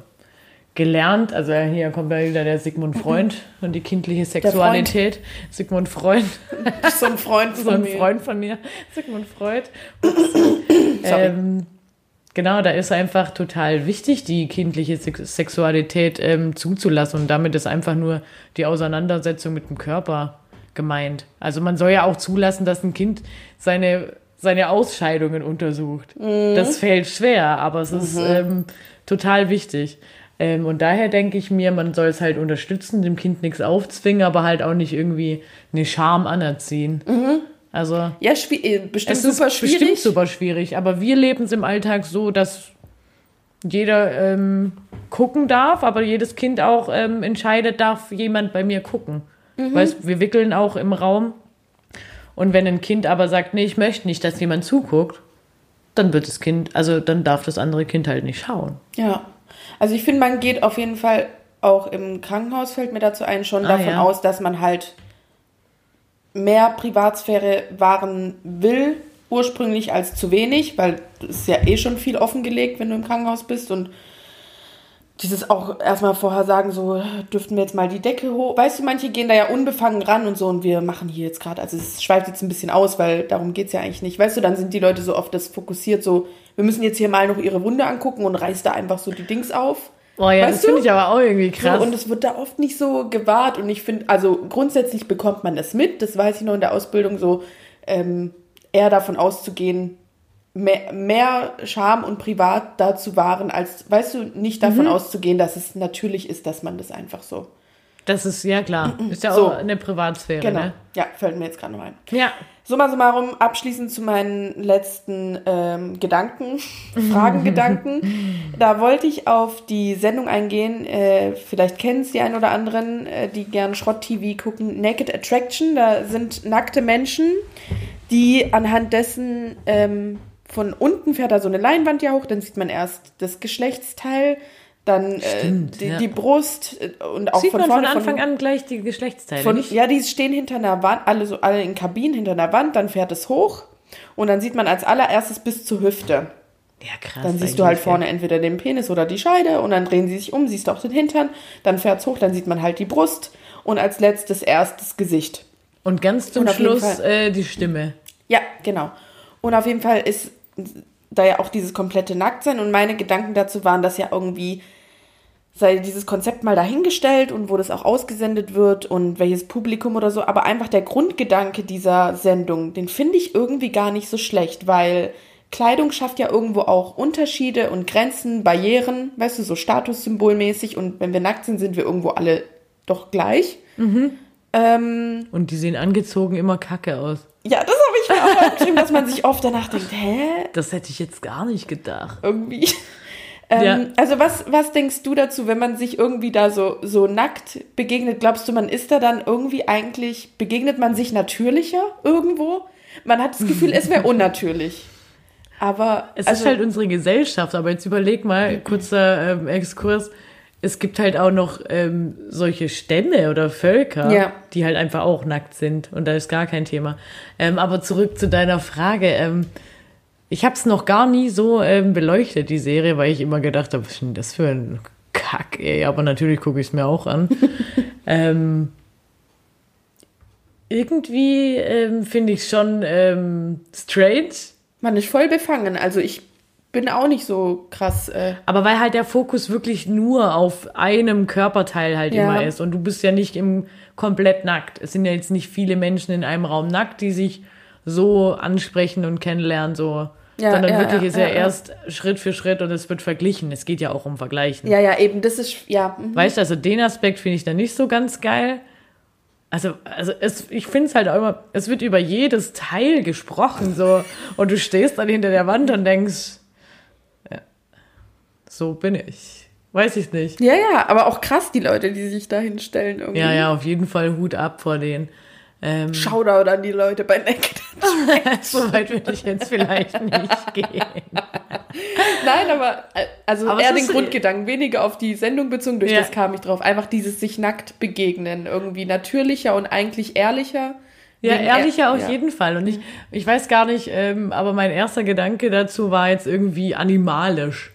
A: gelernt, also hier kommt ja wieder der Sigmund Freund und die kindliche Sexualität. Sigmund Freund,
C: so ein Freund
A: so
C: von
A: ein
C: mir.
A: Freund von mir, Sigmund Freud. Ähm, genau, da ist einfach total wichtig, die kindliche Sex Sexualität ähm, zuzulassen und damit ist einfach nur die Auseinandersetzung mit dem Körper gemeint. Also man soll ja auch zulassen, dass ein Kind seine, seine Ausscheidungen untersucht. Das fällt schwer, aber es ist ähm, total wichtig. Ähm, und daher denke ich mir, man soll es halt unterstützen, dem Kind nichts aufzwingen, aber halt auch nicht irgendwie eine Scham anerziehen. Also
C: Ja, äh, bestimmt
A: es ist
C: super schwierig.
A: bestimmt super schwierig, aber wir leben es im Alltag so, dass jeder ähm, gucken darf, aber jedes Kind auch ähm, entscheidet, darf jemand bei mir gucken.
C: Mhm.
A: Weißt, wir wickeln auch im Raum und wenn ein Kind aber sagt, nee, ich möchte nicht, dass jemand zuguckt, dann wird das Kind, also dann darf das andere Kind halt nicht schauen.
C: Ja. Also ich finde, man geht auf jeden Fall auch im Krankenhaus, fällt mir dazu ein, schon
A: Ah,
C: davon
A: ja.
C: aus, dass man halt mehr Privatsphäre wahren will, ursprünglich als zu wenig, weil es ist ja eh schon viel offengelegt, wenn du im Krankenhaus bist und dieses auch erstmal vorher sagen, so dürften wir jetzt mal die Decke hoch. Weißt du, manche gehen da ja unbefangen ran und so und wir machen hier jetzt gerade, also es schweift jetzt ein bisschen aus, weil darum geht's ja eigentlich nicht. Weißt du, dann sind die Leute so oft das fokussiert, so wir müssen jetzt hier mal noch ihre Wunde angucken und reißt da einfach so die Dings auf.
A: Boah, ja,
C: Weißt
A: das finde ich aber auch irgendwie krass.
C: So, und es wird da oft nicht so gewahrt. Und ich finde, also grundsätzlich bekommt man das mit, das weiß ich noch in der Ausbildung, so ähm, eher davon auszugehen, mehr, mehr Scham und Privat da zu wahren, als, weißt du, nicht davon
A: Mhm.
C: auszugehen, dass es natürlich ist, dass man das einfach so.
A: Das ist, ja klar, ist ja
C: So.
A: auch eine Privatsphäre,
C: Genau.
A: ne?
C: Ja, fällt mir jetzt gerade noch ein.
A: Ja,
C: Summa summarum, abschließend zu meinen letzten ähm, Gedanken, Fragengedanken. Da wollte ich auf die Sendung eingehen, äh, vielleicht kennen es die ein oder anderen, äh, die gern Schrott-TV gucken, Naked Attraction. Da sind nackte Menschen, die anhand dessen ähm, von unten fährt da so eine Leinwand ja hoch, dann sieht man erst das Geschlechtsteil, dann äh,
A: Stimmt,
C: die,
A: ja.
C: die Brust äh, und auch
A: sieht
C: von
A: man von Anfang an gleich die Geschlechtsteile,
C: von, ja, die stehen hinter einer Wand, alle so alle in Kabinen hinter einer Wand, dann fährt es hoch und dann sieht man als allererstes bis zur Hüfte.
A: Ja, krass.
C: Dann siehst du halt vorne entweder den Penis oder die Scheide und dann drehen sie sich um, siehst auch den Hintern, dann fährt's hoch, dann sieht man halt die Brust und als letztes erst das Gesicht.
A: Ja. Und ganz zum
C: Und
A: Schluss äh, die Stimme.
C: Ja, genau. Und auf jeden Fall ist da ja auch dieses komplette Nacktsein und meine Gedanken dazu waren, dass ja irgendwie sei dieses Konzept mal dahingestellt und wo das auch ausgesendet wird und welches Publikum oder so, aber einfach der Grundgedanke dieser Sendung, den finde ich irgendwie gar nicht so schlecht, weil Kleidung schafft ja irgendwo auch Unterschiede und Grenzen, Barrieren, weißt du, so statussymbolmäßig und wenn wir nackt sind, sind wir irgendwo alle doch gleich. Ähm,
A: Und die sehen angezogen immer kacke aus.
C: ja, das ich mir auch aufgeschrieben, dass man sich oft danach denkt, hä,
A: Das hätte ich jetzt gar nicht gedacht.
C: irgendwie. Ähm,
A: Ja.
C: Also was, was denkst du dazu, wenn man sich irgendwie da so, so nackt begegnet? Glaubst du, man ist da dann irgendwie eigentlich, begegnet man sich natürlicher irgendwo? Man hat das Gefühl, es wäre unnatürlich. Aber
A: Es
C: also,
A: ist halt unsere Gesellschaft, aber jetzt überleg mal, kurzer ähm, Exkurs. Es gibt halt auch noch ähm, solche Stämme oder Völker,
C: Ja.
A: die halt einfach auch nackt sind und da ist gar kein Thema. Ähm, aber zurück zu deiner Frage. Ähm, ich habe es noch gar nie so ähm, beleuchtet, die Serie, weil ich immer gedacht habe, was ist denn das für ein Kack, ey. Aber natürlich gucke ich es mir auch an. ähm, irgendwie ähm, finde ich schon ähm, strange,
C: man ist voll befangen. Also ich bin auch nicht so krass. Äh,
A: Aber weil halt der Fokus wirklich nur auf einem Körperteil halt
C: Ja.
A: immer ist und du bist ja nicht im komplett nackt. Es sind ja jetzt nicht viele Menschen in einem Raum nackt, die sich so ansprechen und kennenlernen, so.
C: Ja,
A: Sondern
C: ja,
A: wirklich
C: ja,
A: ist ja, erst Schritt für Schritt und es wird verglichen. Es geht ja auch um Vergleichen.
C: ja, ja, eben, das ist, ja. mhm.
A: Weißt du, also den Aspekt finde ich dann nicht so ganz geil. Also, also es, ich finde es halt auch immer, es wird über jedes Teil gesprochen, so, und du stehst dann hinter der Wand und denkst, so bin ich. Weiß ich nicht.
C: Ja, ja, aber auch krass, die Leute, die sich da hinstellen irgendwie.
A: Ja, ja, auf jeden Fall Hut ab vor denen. Ähm,
C: Shoutout an die Leute bei Naked.
A: so weit würde ich jetzt vielleicht nicht gehen.
C: Nein, aber äh, also
A: Aber
C: eher den Grundgedanken, weniger auf die Sendung bezogen, durch
A: Ja.
C: das kam ich drauf. Einfach dieses sich nackt begegnen, irgendwie natürlicher und eigentlich ehrlicher.
A: Ja, ehrlicher
C: er-
A: auf
C: ja.
A: jeden Fall. Und ich, ich weiß gar nicht, ähm, aber mein erster Gedanke dazu war jetzt irgendwie animalisch.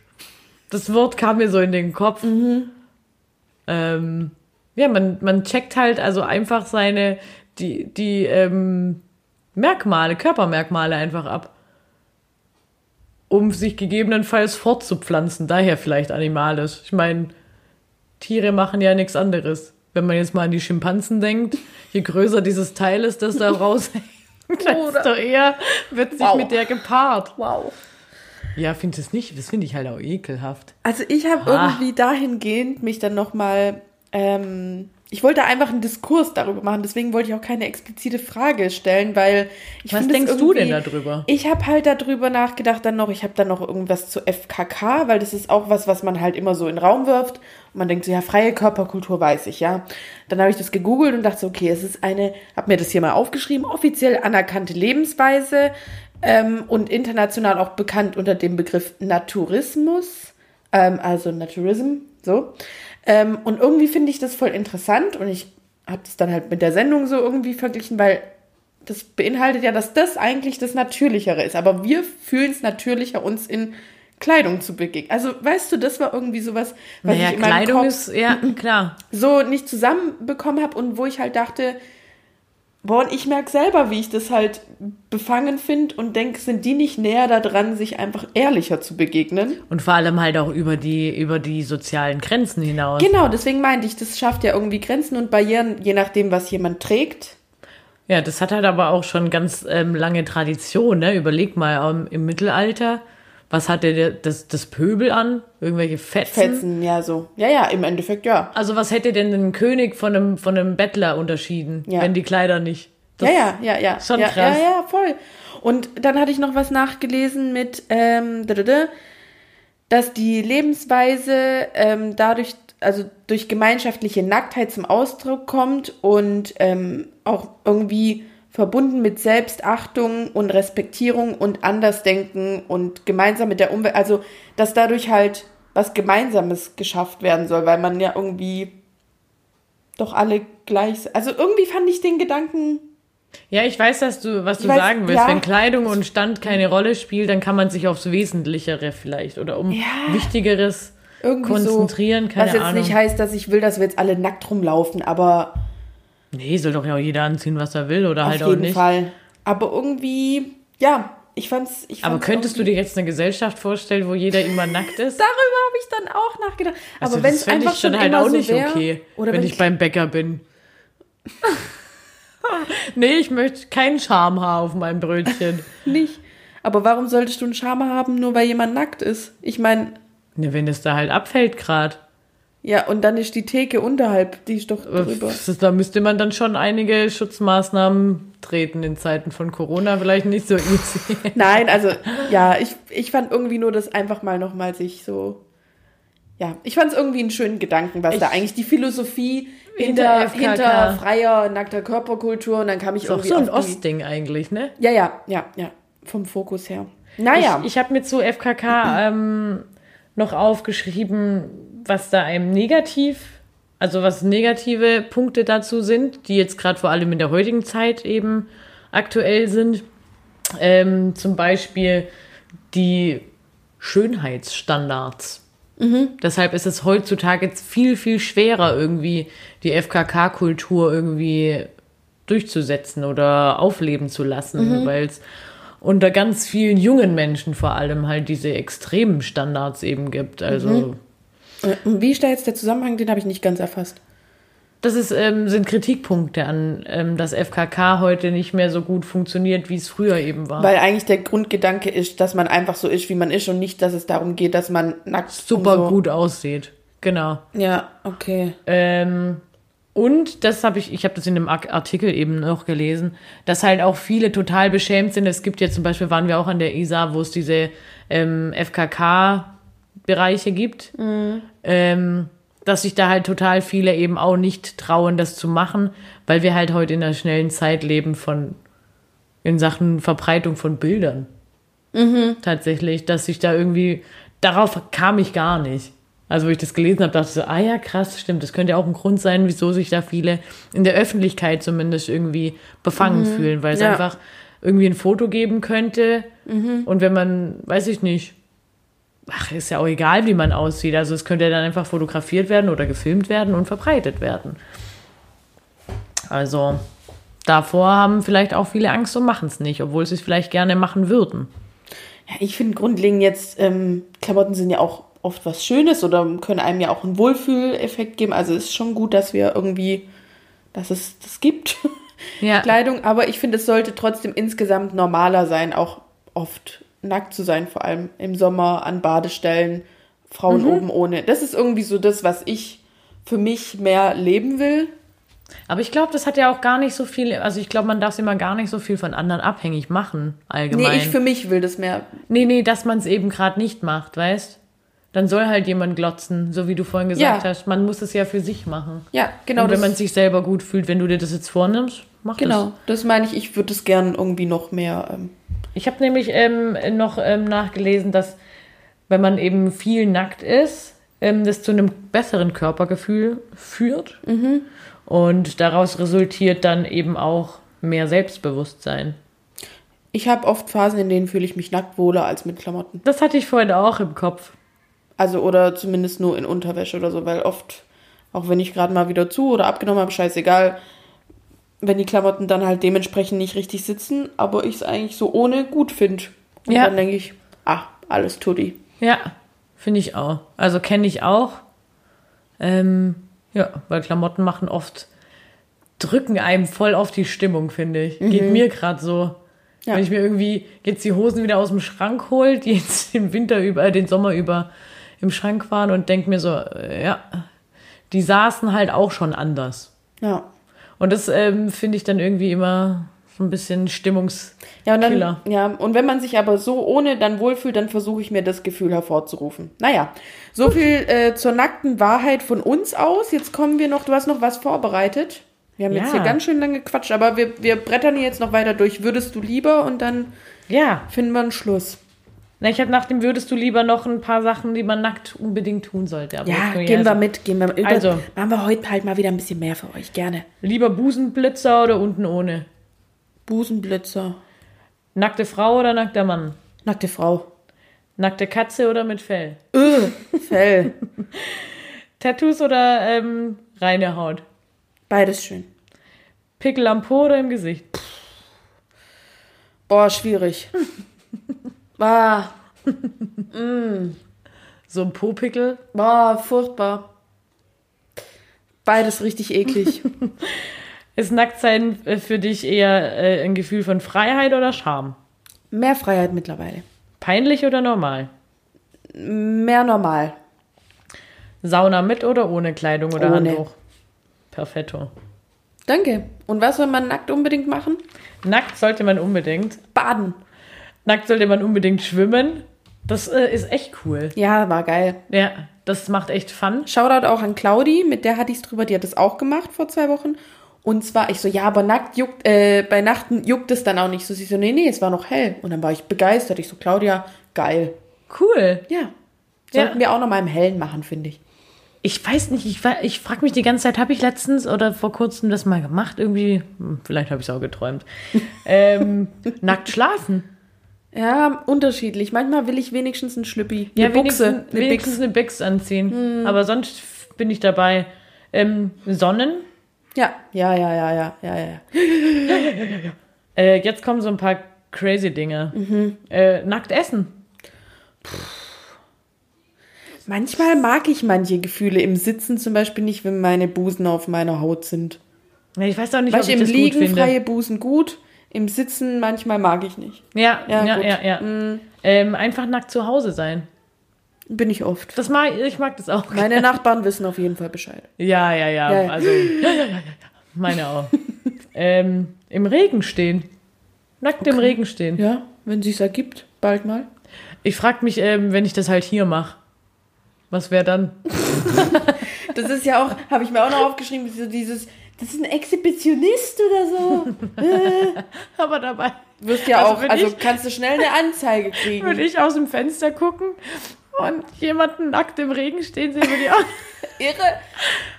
A: Das Wort kam mir so in den Kopf. Ähm, ja, man, man checkt halt also einfach seine, die, die ähm, Merkmale, Körpermerkmale einfach ab. Um sich gegebenenfalls fortzupflanzen. Daher vielleicht animalisch. Ich meine, Tiere machen ja nichts anderes. Wenn man jetzt mal an die Schimpansen denkt, je größer dieses Teil ist, das da raushängt, desto eher wird sich
C: Wow.
A: mit der gepaart.
C: Wow.
A: Ja, finde ich das nicht. Das finde ich halt auch ekelhaft.
C: Also ich habe irgendwie dahingehend mich dann nochmal, ähm, ich wollte einfach einen Diskurs darüber machen, deswegen wollte ich auch keine explizite Frage stellen, weil ich
A: Was
C: es
A: denkst du denn darüber?
C: Ich habe halt darüber nachgedacht dann noch, ich habe dann noch irgendwas zu FKK, weil das ist auch was, was man halt immer so in den Raum wirft. Und man denkt so, ja, freie Körperkultur weiß ich, ja. Dann habe ich das gegoogelt und dachte so, okay, es ist eine, habe mir das hier mal aufgeschrieben, offiziell anerkannte Lebensweise ähm, und international auch bekannt unter dem Begriff Naturismus, ähm, also Naturism, so. Ähm, und irgendwie finde ich das voll interessant und ich habe das dann halt mit der Sendung so irgendwie verglichen, weil das beinhaltet ja, dass das eigentlich das Natürlichere ist. Aber wir fühlen es natürlicher, uns in Kleidung zu begegnen. Also, weißt du, das war irgendwie sowas, was
A: Naja,
C: ich in meinem
A: Kleidung
C: Kopf
A: ist, ja, klar.
C: so nicht zusammenbekommen habe und wo ich halt dachte, boah, und ich merke selber, wie ich das halt befangen finde und denke, sind die nicht näher daran, sich einfach ehrlicher zu begegnen?
A: Und vor allem halt auch über die, über die sozialen Grenzen hinaus.
C: Genau, deswegen meinte ich, das schafft ja irgendwie Grenzen und Barrieren, je nachdem, was jemand trägt.
A: Ja, das hat halt aber auch schon ganz ähm, lange Tradition, ne? Überleg mal, ähm, im Mittelalter, was hatte der, das, das Pöbel an? Irgendwelche Fetzen?
C: Fetzen, ja, so. Ja, ja, im Endeffekt ja.
A: Also was hätte denn ein König von einem, von einem Bettler unterschieden,
C: Ja.
A: wenn die Kleider nicht? Das-
C: ja, ja, ja, ja.
A: schon
C: ja,
A: krass.
C: Ja, ja, voll. Und dann hatte ich noch was nachgelesen mit, ähm, dass die Lebensweise ähm, dadurch, also durch gemeinschaftliche Nacktheit zum Ausdruck kommt und ähm, auch irgendwie verbunden mit Selbstachtung und Respektierung und Andersdenken und gemeinsam mit der Umwelt, also dass dadurch halt was Gemeinsames geschafft werden soll, weil man ja irgendwie doch alle gleich, also irgendwie fand ich den Gedanken
A: Ja, ich weiß, dass du, was du
C: weiß,
A: sagen willst.
C: ja.
A: Wenn Kleidung und Stand keine Rolle spielt, dann kann man sich aufs Wesentlichere vielleicht oder um
C: Ja.
A: Wichtigeres
C: irgendwie
A: konzentrieren,
C: so, was jetzt
A: Ahnung.
C: nicht heißt, dass ich will, dass wir jetzt alle nackt rumlaufen, aber
A: Nee, soll doch ja auch jeder anziehen, was er will oder
C: auf
A: halt auch
C: jeden
A: nicht.
C: Fall. Aber irgendwie, ja, ich fand's. Ich
A: Aber
C: fand's
A: könntest du dir jetzt eine Gesellschaft vorstellen, wo jeder immer nackt ist?
C: Darüber habe ich dann auch nachgedacht.
A: Also
C: aber wenn es einfach
A: ich
C: schon
A: dann halt auch
C: so
A: nicht
C: wär,
A: okay,
C: oder
A: wenn, ich beim Bäcker bin. nee, ich möchte kein Schamhaar auf meinem Brötchen.
C: nicht. Aber warum solltest du einen Charme haben, nur weil jemand nackt ist? Ich meine,
A: ne, wenn es da halt abfällt grad.
C: Ja, und dann ist die Theke unterhalb, die ist doch drüber.
A: Da müsste man dann schon einige Schutzmaßnahmen treten in Zeiten von Corona, vielleicht nicht so easy.
C: Nein, also ja, ich, ich fand irgendwie nur das einfach mal nochmal sich so. Ja, ich fand es irgendwie einen schönen Gedanken, was da
A: Ich-
C: eigentlich die Philosophie
A: In
C: hinter,
A: FKK.
C: hinter freier, nackter Körperkultur und dann kam ich
A: Ist auch
C: irgendwie
A: so ein Ostding eigentlich, ne?
C: Ja, ja, ja, ja, vom Fokus her. Naja,
A: Ich, ich habe mir zu FKK ähm, noch aufgeschrieben, was da einem negativ, also was negative Punkte dazu sind, die jetzt gerade vor allem in der heutigen Zeit eben aktuell sind. Ähm, zum Beispiel die Schönheitsstandards. Deshalb ist es heutzutage jetzt viel, viel schwerer, irgendwie die FKK-Kultur irgendwie durchzusetzen oder aufleben zu lassen, weil es unter ganz vielen jungen Menschen vor allem halt diese extremen Standards eben gibt. Also
C: Äh, wie ist da jetzt der Zusammenhang? Den habe ich nicht ganz erfasst.
A: das ist, ähm, sind Kritikpunkte an, ähm, dass FKK heute nicht mehr so gut funktioniert, wie es früher eben war.
C: Weil eigentlich der Grundgedanke ist, dass man einfach so ist, wie man ist und nicht, dass es darum geht, dass man nackt
A: Super
C: so.
A: gut aussieht. Genau.
C: Ja, okay.
A: Ähm, und das habe ich, ich habe das in einem Ar- Artikel eben noch gelesen, dass halt auch viele total beschämt sind. Es gibt ja zum Beispiel, waren wir auch an der ISA, wo es diese ähm, FKK-Bereiche gibt. Ähm, dass sich da halt total viele eben auch nicht trauen, das zu machen, weil wir halt heute in einer schnellen Zeit leben von in Sachen Verbreitung von Bildern. Tatsächlich, dass sich da irgendwie, darauf kam ich gar nicht. Also, wo ich das gelesen habe, dachte ich so, ah ja, krass, stimmt, das könnte ja auch ein Grund sein, wieso sich da viele in der Öffentlichkeit zumindest irgendwie befangen fühlen, weil es
C: Ja.
A: einfach irgendwie ein Foto geben könnte. Und wenn man, weiß ich nicht, ach, ist ja auch egal, wie man aussieht. Also es könnte ja dann einfach fotografiert werden oder gefilmt werden und verbreitet werden. Also davor haben vielleicht auch viele Angst und machen es nicht, obwohl sie es vielleicht gerne machen würden.
C: Ja, ich finde grundlegend jetzt, ähm, Klamotten sind ja auch oft was Schönes oder können einem ja auch einen Wohlfühleffekt geben. Also es ist schon gut, dass wir irgendwie, dass es das gibt,
A: Ja.
C: Kleidung. Aber ich finde, es sollte trotzdem insgesamt normaler sein, auch oft nackt zu sein, vor allem im Sommer an Badestellen, Frauen oben ohne. Das ist irgendwie so das, was ich für mich mehr leben will.
A: Aber ich glaube, das hat ja auch gar nicht so viel, also ich glaube, man darf es immer gar nicht so viel von anderen abhängig machen, allgemein.
C: Nee, ich für mich will das mehr.
A: Nee, nee, dass man es eben gerade nicht macht, weißt? Dann soll halt jemand glotzen, so wie du vorhin gesagt
C: Ja.
A: hast. Man muss es ja für sich machen.
C: Ja, genau.
A: und wenn
C: das-
A: man sich selber gut fühlt, wenn du dir das jetzt vornimmst, mach
C: Genau, das meine ich. Ich würde es gern irgendwie noch mehr. Ähm,
A: das. Ich habe nämlich ähm, noch ähm, nachgelesen, dass wenn man eben viel nackt ist, ähm, das zu einem besseren Körpergefühl führt.
C: Mhm.
A: Und daraus resultiert dann eben auch mehr Selbstbewusstsein.
C: ich habe oft Phasen, in denen fühle ich mich nackt wohler als mit Klamotten.
A: Das hatte ich vorhin auch im Kopf.
C: Also oder zumindest nur in Unterwäsche oder so, weil oft, auch wenn ich gerade mal wieder zu oder abgenommen habe, scheißegal, wenn die Klamotten dann halt dementsprechend nicht richtig sitzen, aber ich es eigentlich so ohne gut finde. Und
A: Ja.
C: dann denke ich, ah, alles tutti.
A: Ja, finde ich auch. Also kenne ich auch. Ähm, ja, weil Klamotten machen oft, drücken einem voll auf die Stimmung, finde ich. Geht mir gerade so.
C: Ja.
A: Wenn ich mir irgendwie jetzt die Hosen wieder aus dem Schrank hole, die jetzt den Winter über, äh, den Sommer über im Schrank waren und denke mir so, äh, ja, die saßen halt auch schon anders.
C: Ja.
A: Und das ähm, finde ich dann irgendwie immer so ein bisschen Stimmungs...
C: Ja, und dann, ja, und wenn man sich aber so ohne dann wohlfühlt, dann versuche ich mir das Gefühl hervorzurufen. Naja, so viel äh, zur nackten Wahrheit von uns aus. Jetzt kommen wir noch, du hast noch was vorbereitet. Wir haben jetzt
A: Ja.
C: hier ganz schön lange gequatscht, aber wir, wir brettern hier jetzt noch weiter durch. Würdest du lieber und dann
A: Ja,
C: finden wir einen Schluss.
A: Na, ich habe nach dem würdest du lieber noch ein paar Sachen, die man nackt unbedingt tun sollte. Aber
C: Ja, gehen wir
A: also-
C: mit, gehen wir mit.
A: Also.
C: machen wir heute halt mal wieder ein bisschen mehr für euch, gerne.
A: Lieber Busenblitzer oder unten ohne?
C: Busenblitzer,
A: Nackte Frau oder nackter Mann?
C: nackte Frau.
A: Nackte Katze oder mit Fell?
C: Öh, Fell,
A: Tattoos oder ähm, reine Haut?
C: beides schön.
A: Pickel am Po oder im Gesicht?
C: Boah, schwierig. Ah,
A: So ein Po-Pickel?
C: boah, furchtbar. Beides richtig eklig.
A: Ist Nacktsein äh, für dich eher äh, ein Gefühl von Freiheit oder Scham?
C: Mehr Freiheit mittlerweile.
A: Peinlich oder normal?
C: Mehr normal.
A: Sauna mit oder ohne Kleidung oder
C: Ohne.
A: Handtuch? Perfetto.
C: Danke. Und was soll man nackt unbedingt machen?
A: Nackt sollte man unbedingt.
C: Baden.
A: Nackt sollte man unbedingt schwimmen. Das äh, ist echt cool.
C: Ja, war geil.
A: Ja, das macht echt Fun.
C: Shoutout auch an Claudi, mit der hatte ich es drüber, die hat das auch gemacht vor zwei Wochen. Und zwar, ich so, ja, aber nackt juckt, äh, bei Nachten juckt es dann auch nicht so. Sie so, nee, nee, es war noch hell. Und dann war ich begeistert. Ich so, Claudia, geil.
A: Cool.
C: Ja.
A: Ja.
C: Sollten wir auch noch mal im Hellen machen, finde ich.
A: Ich weiß nicht, ich, ich frage mich die ganze Zeit, habe ich letztens oder vor kurzem das mal gemacht? Irgendwie, hm, vielleicht habe ich es auch geträumt. ähm, nackt schlafen.
C: Ja, unterschiedlich. Manchmal will ich wenigstens ein Schlüppi.
A: Ja,
C: eine Buchse,
A: wenigstens,
C: eine
A: wenigstens
C: Bix.
A: eine Bix anziehen. Aber sonst bin ich dabei. Ähm, Sonnen.
C: Ja, ja, ja, ja, ja, ja, ja.
A: Äh, jetzt kommen so ein paar crazy Dinge. Äh, nackt essen.
C: Manchmal mag ich manche Gefühle im Sitzen zum Beispiel nicht, wenn meine Busen auf meiner Haut sind.
A: Ja, Ich weiß auch nicht,
C: Weißt
A: ob ich
C: im
A: das
C: Liegen
A: gut finde.
C: freie Busen gut, im Sitzen manchmal mag ich nicht.
A: Ja, ja,
C: Ja,
A: ja, ja. ja. Ähm, einfach nackt zu Hause sein.
C: Bin ich oft.
A: Das mag, ich mag das auch.
C: Meine Nachbarn wissen auf jeden Fall Bescheid.
A: Ja, ja, ja.
C: Ja, ja.
A: Also. Meine auch. ähm, Im Regen stehen. Nackt im Regen stehen.
C: Ja, wenn sich's ergibt, bald mal.
A: Ich frage mich, ähm, wenn ich das halt hier mache, was wäre dann?
C: Das ist ja auch, habe ich mir auch noch aufgeschrieben, so dieses, das ist ein Exhibitionist oder so.
A: Aber dabei
C: Wirst ja
A: Also
C: auch, also
A: ich-
C: kannst du schnell eine Anzeige kriegen.
A: würde ich aus dem Fenster gucken und jemanden nackt im Regen stehen sehen, würde ich auch.
C: Irre.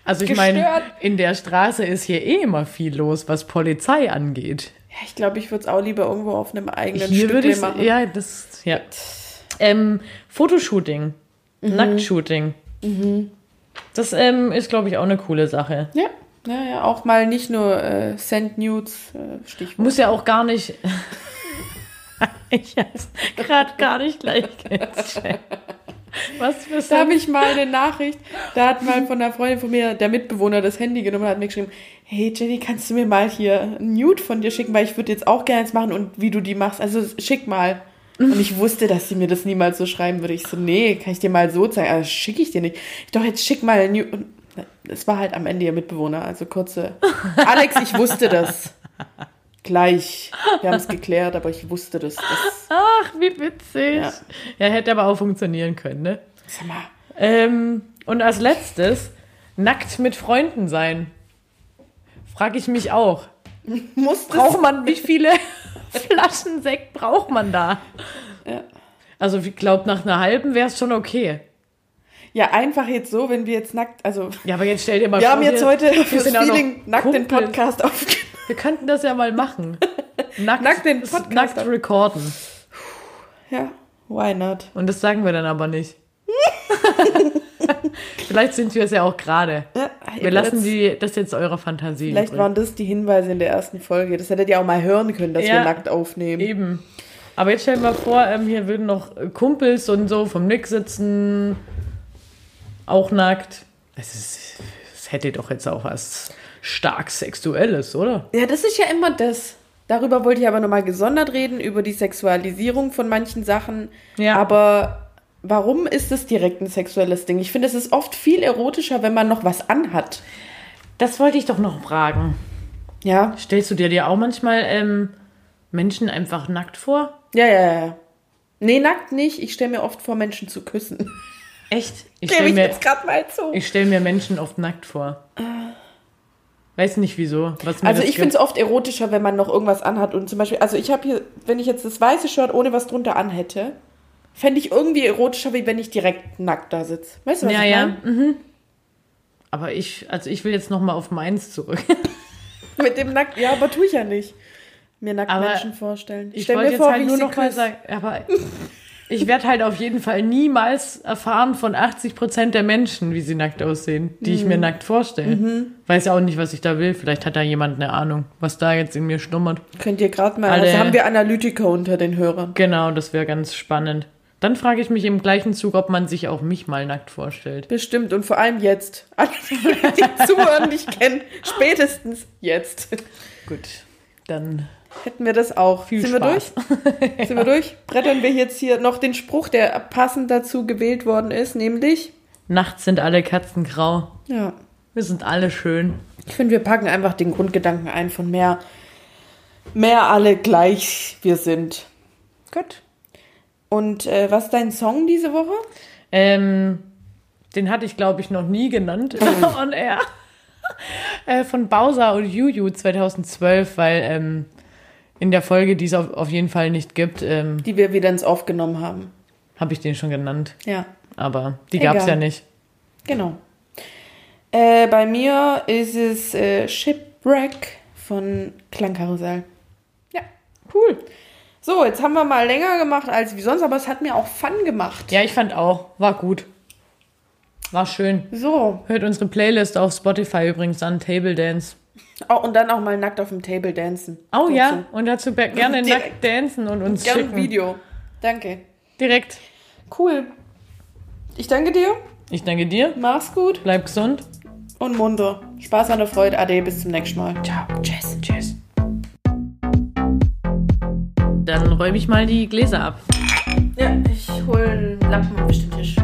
A: Also ich meine, in der Straße ist hier eh immer viel los, was Polizei angeht.
C: Ja, ich glaube, ich würde es auch lieber irgendwo auf einem eigenen
A: Hier würde
C: Stückle
A: ich,
C: machen.
A: ja, das, ja. Ähm, Fotoshooting,
C: Mhm.
A: Nacktshooting. Das ähm, ist, glaube ich, auch eine coole Sache.
C: Ja, ja, ja, auch mal nicht nur äh, Send Nudes, äh, Stichwort.
A: Muss ja auch gar nicht. ich hab's gerade gar nicht gleich gecheckt. Was für
C: Da habe ich mal eine Nachricht, da hat mal von einer Freundin von mir der Mitbewohner das Handy genommen und hat mir geschrieben, hey Jenny, kannst du mir mal hier ein Nude von dir schicken, weil ich würde jetzt auch gerne eins machen und wie du die machst, also schick mal. Und ich wusste, dass sie mir das niemals so schreiben würde. Ich so, nee, kann ich dir mal so zeigen, also schicke ich dir nicht. Doch, jetzt schick mal ein Nude. Es war halt am Ende ihr Mitbewohner, also kurze. Alex, ich wusste das. Gleich. Wir haben es geklärt, aber ich wusste das. das
A: Ach, wie witzig.
C: Ja.
A: Ja. hätte aber auch funktionieren können, ne?
C: sag mal,
A: Ähm, und als letztes, nackt mit Freunden sein. Frage ich mich auch.
C: muss das
A: Braucht man, wie viele Flaschen Sekt braucht man da?
C: Ja.
A: Also ich glaube, nach einer halben wäre es schon okay.
C: Ja, einfach jetzt so, wenn wir jetzt nackt, also
A: Ja, aber jetzt stell dir mal
C: wir
A: vor,
C: haben jetzt
A: wir-
C: heute
A: wir
C: fürs Feeling nackt den. Podcast aufgenommen.
A: Wir könnten das ja mal machen. Nackt,
C: Nackt den Podcast
A: nackt recorden.
C: Ja, why not?
A: Und das sagen wir dann aber nicht. Vielleicht sind wir es ja auch gerade.
C: Ja,
A: Wir lassen die, das jetzt eurer Fantasie.
C: Vielleicht
A: übrig.
C: waren das die Hinweise in der ersten Folge. Das hättet ihr auch mal hören können, dass wir
A: Ja.
C: nackt aufnehmen.
A: Eben. Aber jetzt stell dir mal vor, ähm, hier würden noch Kumpels und so vom Nick sitzen, auch nackt. Es, ist, es hätte doch jetzt auch was stark Sexuelles, oder?
C: Ja, das ist ja immer das. Darüber wollte ich aber nochmal gesondert reden, über die Sexualisierung von manchen Sachen.
A: Ja.
C: Aber warum ist es direkt ein sexuelles Ding? Ich finde, es ist oft viel erotischer, wenn man noch was anhat.
A: Das wollte ich doch noch fragen.
C: Ja,
A: Stellst du dir dir auch manchmal ähm, Menschen einfach nackt vor?
C: ja, ja, ja. Nee, nackt nicht. Ich stelle mir oft vor, Menschen zu küssen.
A: Echt? Ich stelle mir,
C: jetzt gerade mal zu.
A: ich stell mir Menschen oft nackt vor. Weiß nicht wieso.
C: Also ich finde es oft erotischer, wenn man noch irgendwas anhat. Und zum Beispiel, also ich habe hier, wenn ich jetzt das weiße Shirt ohne was drunter anhätte, fände ich irgendwie erotischer, wie wenn ich direkt nackt da sitze. Weißt du, was
A: Ja,
C: ich
A: ja.
C: meine?
A: Mhm. Aber ich, also ich will jetzt noch mal auf meins zurück.
C: Mit dem nackt, ja, aber tue ich ja nicht. Mir nackt Menschen vorstellen.
A: Ich
C: stell
A: wollte
C: mir
A: jetzt
C: vor,
A: halt
C: wie
A: nur noch mal sagen, aber ich werde halt auf jeden Fall niemals erfahren von 80 Prozent der Menschen, wie sie nackt aussehen, die ich mir
C: Mhm.
A: nackt vorstelle. Weiß ja auch nicht, was ich da will. Vielleicht hat da jemand eine Ahnung, was da jetzt in mir schlummert.
C: Könnt ihr gerade mal,
A: Alle-
C: also haben wir Analytiker unter den Hörern.
A: Genau, das wäre ganz spannend. Dann frage ich mich im gleichen Zug, ob man sich auch mich mal nackt vorstellt.
C: Bestimmt und vor allem jetzt. Alle, die zuhören, mich kennen, spätestens jetzt.
A: Gut, dann
C: Hätten wir das auch.
A: Viel
C: Sind
A: Spaß.
C: wir durch? Sind wir durch? Brettern wir jetzt hier noch den Spruch, der passend dazu gewählt worden ist, nämlich,
A: nachts sind alle Katzen grau.
C: ja,
A: Wir sind alle schön.
C: ich finde, wir packen einfach den Grundgedanken ein von mehr, mehr alle gleich wir sind.
A: Gut.
C: Und äh, was ist dein Song diese Woche?
A: Ähm, den hatte ich, glaube ich, noch nie genannt on air. äh, von Bowser und Juju 2012, weil ähm, in der Folge, die es auf, auf jeden Fall nicht gibt, ähm,
C: Die wir wieder ins Off genommen haben.
A: habe ich den schon genannt.
C: Ja,
A: Aber die gab es ja nicht.
C: genau. Äh, bei mir ist es äh, Shipwreck von Klangkarussell. Ja, cool. So, jetzt haben wir mal länger gemacht als wie sonst, aber es hat mir auch Fun gemacht.
A: Ja, ich fand auch. War gut. War schön.
C: So,
A: Hört unsere Playlist auf Spotify übrigens an, Table Dance.
C: Oh, und dann auch mal nackt auf dem Table dancen.
A: Oh
C: Dazu.
A: ja, und dazu gerne
C: Direkt.
A: nackt dancen und uns
C: Gerne
A: schicken.
C: ein Video. Danke.
A: Direkt.
C: Cool. Ich danke dir.
A: Ich danke dir.
C: Mach's gut
A: Bleib gesund.
C: und munter. Spaß an der Freude. Ade, bis zum nächsten Mal.
A: Ciao. Tschüss. Tschüss. Dann räume ich mal die Gläser ab.
C: Ja, ich hole einen Lappen auf den Tisch.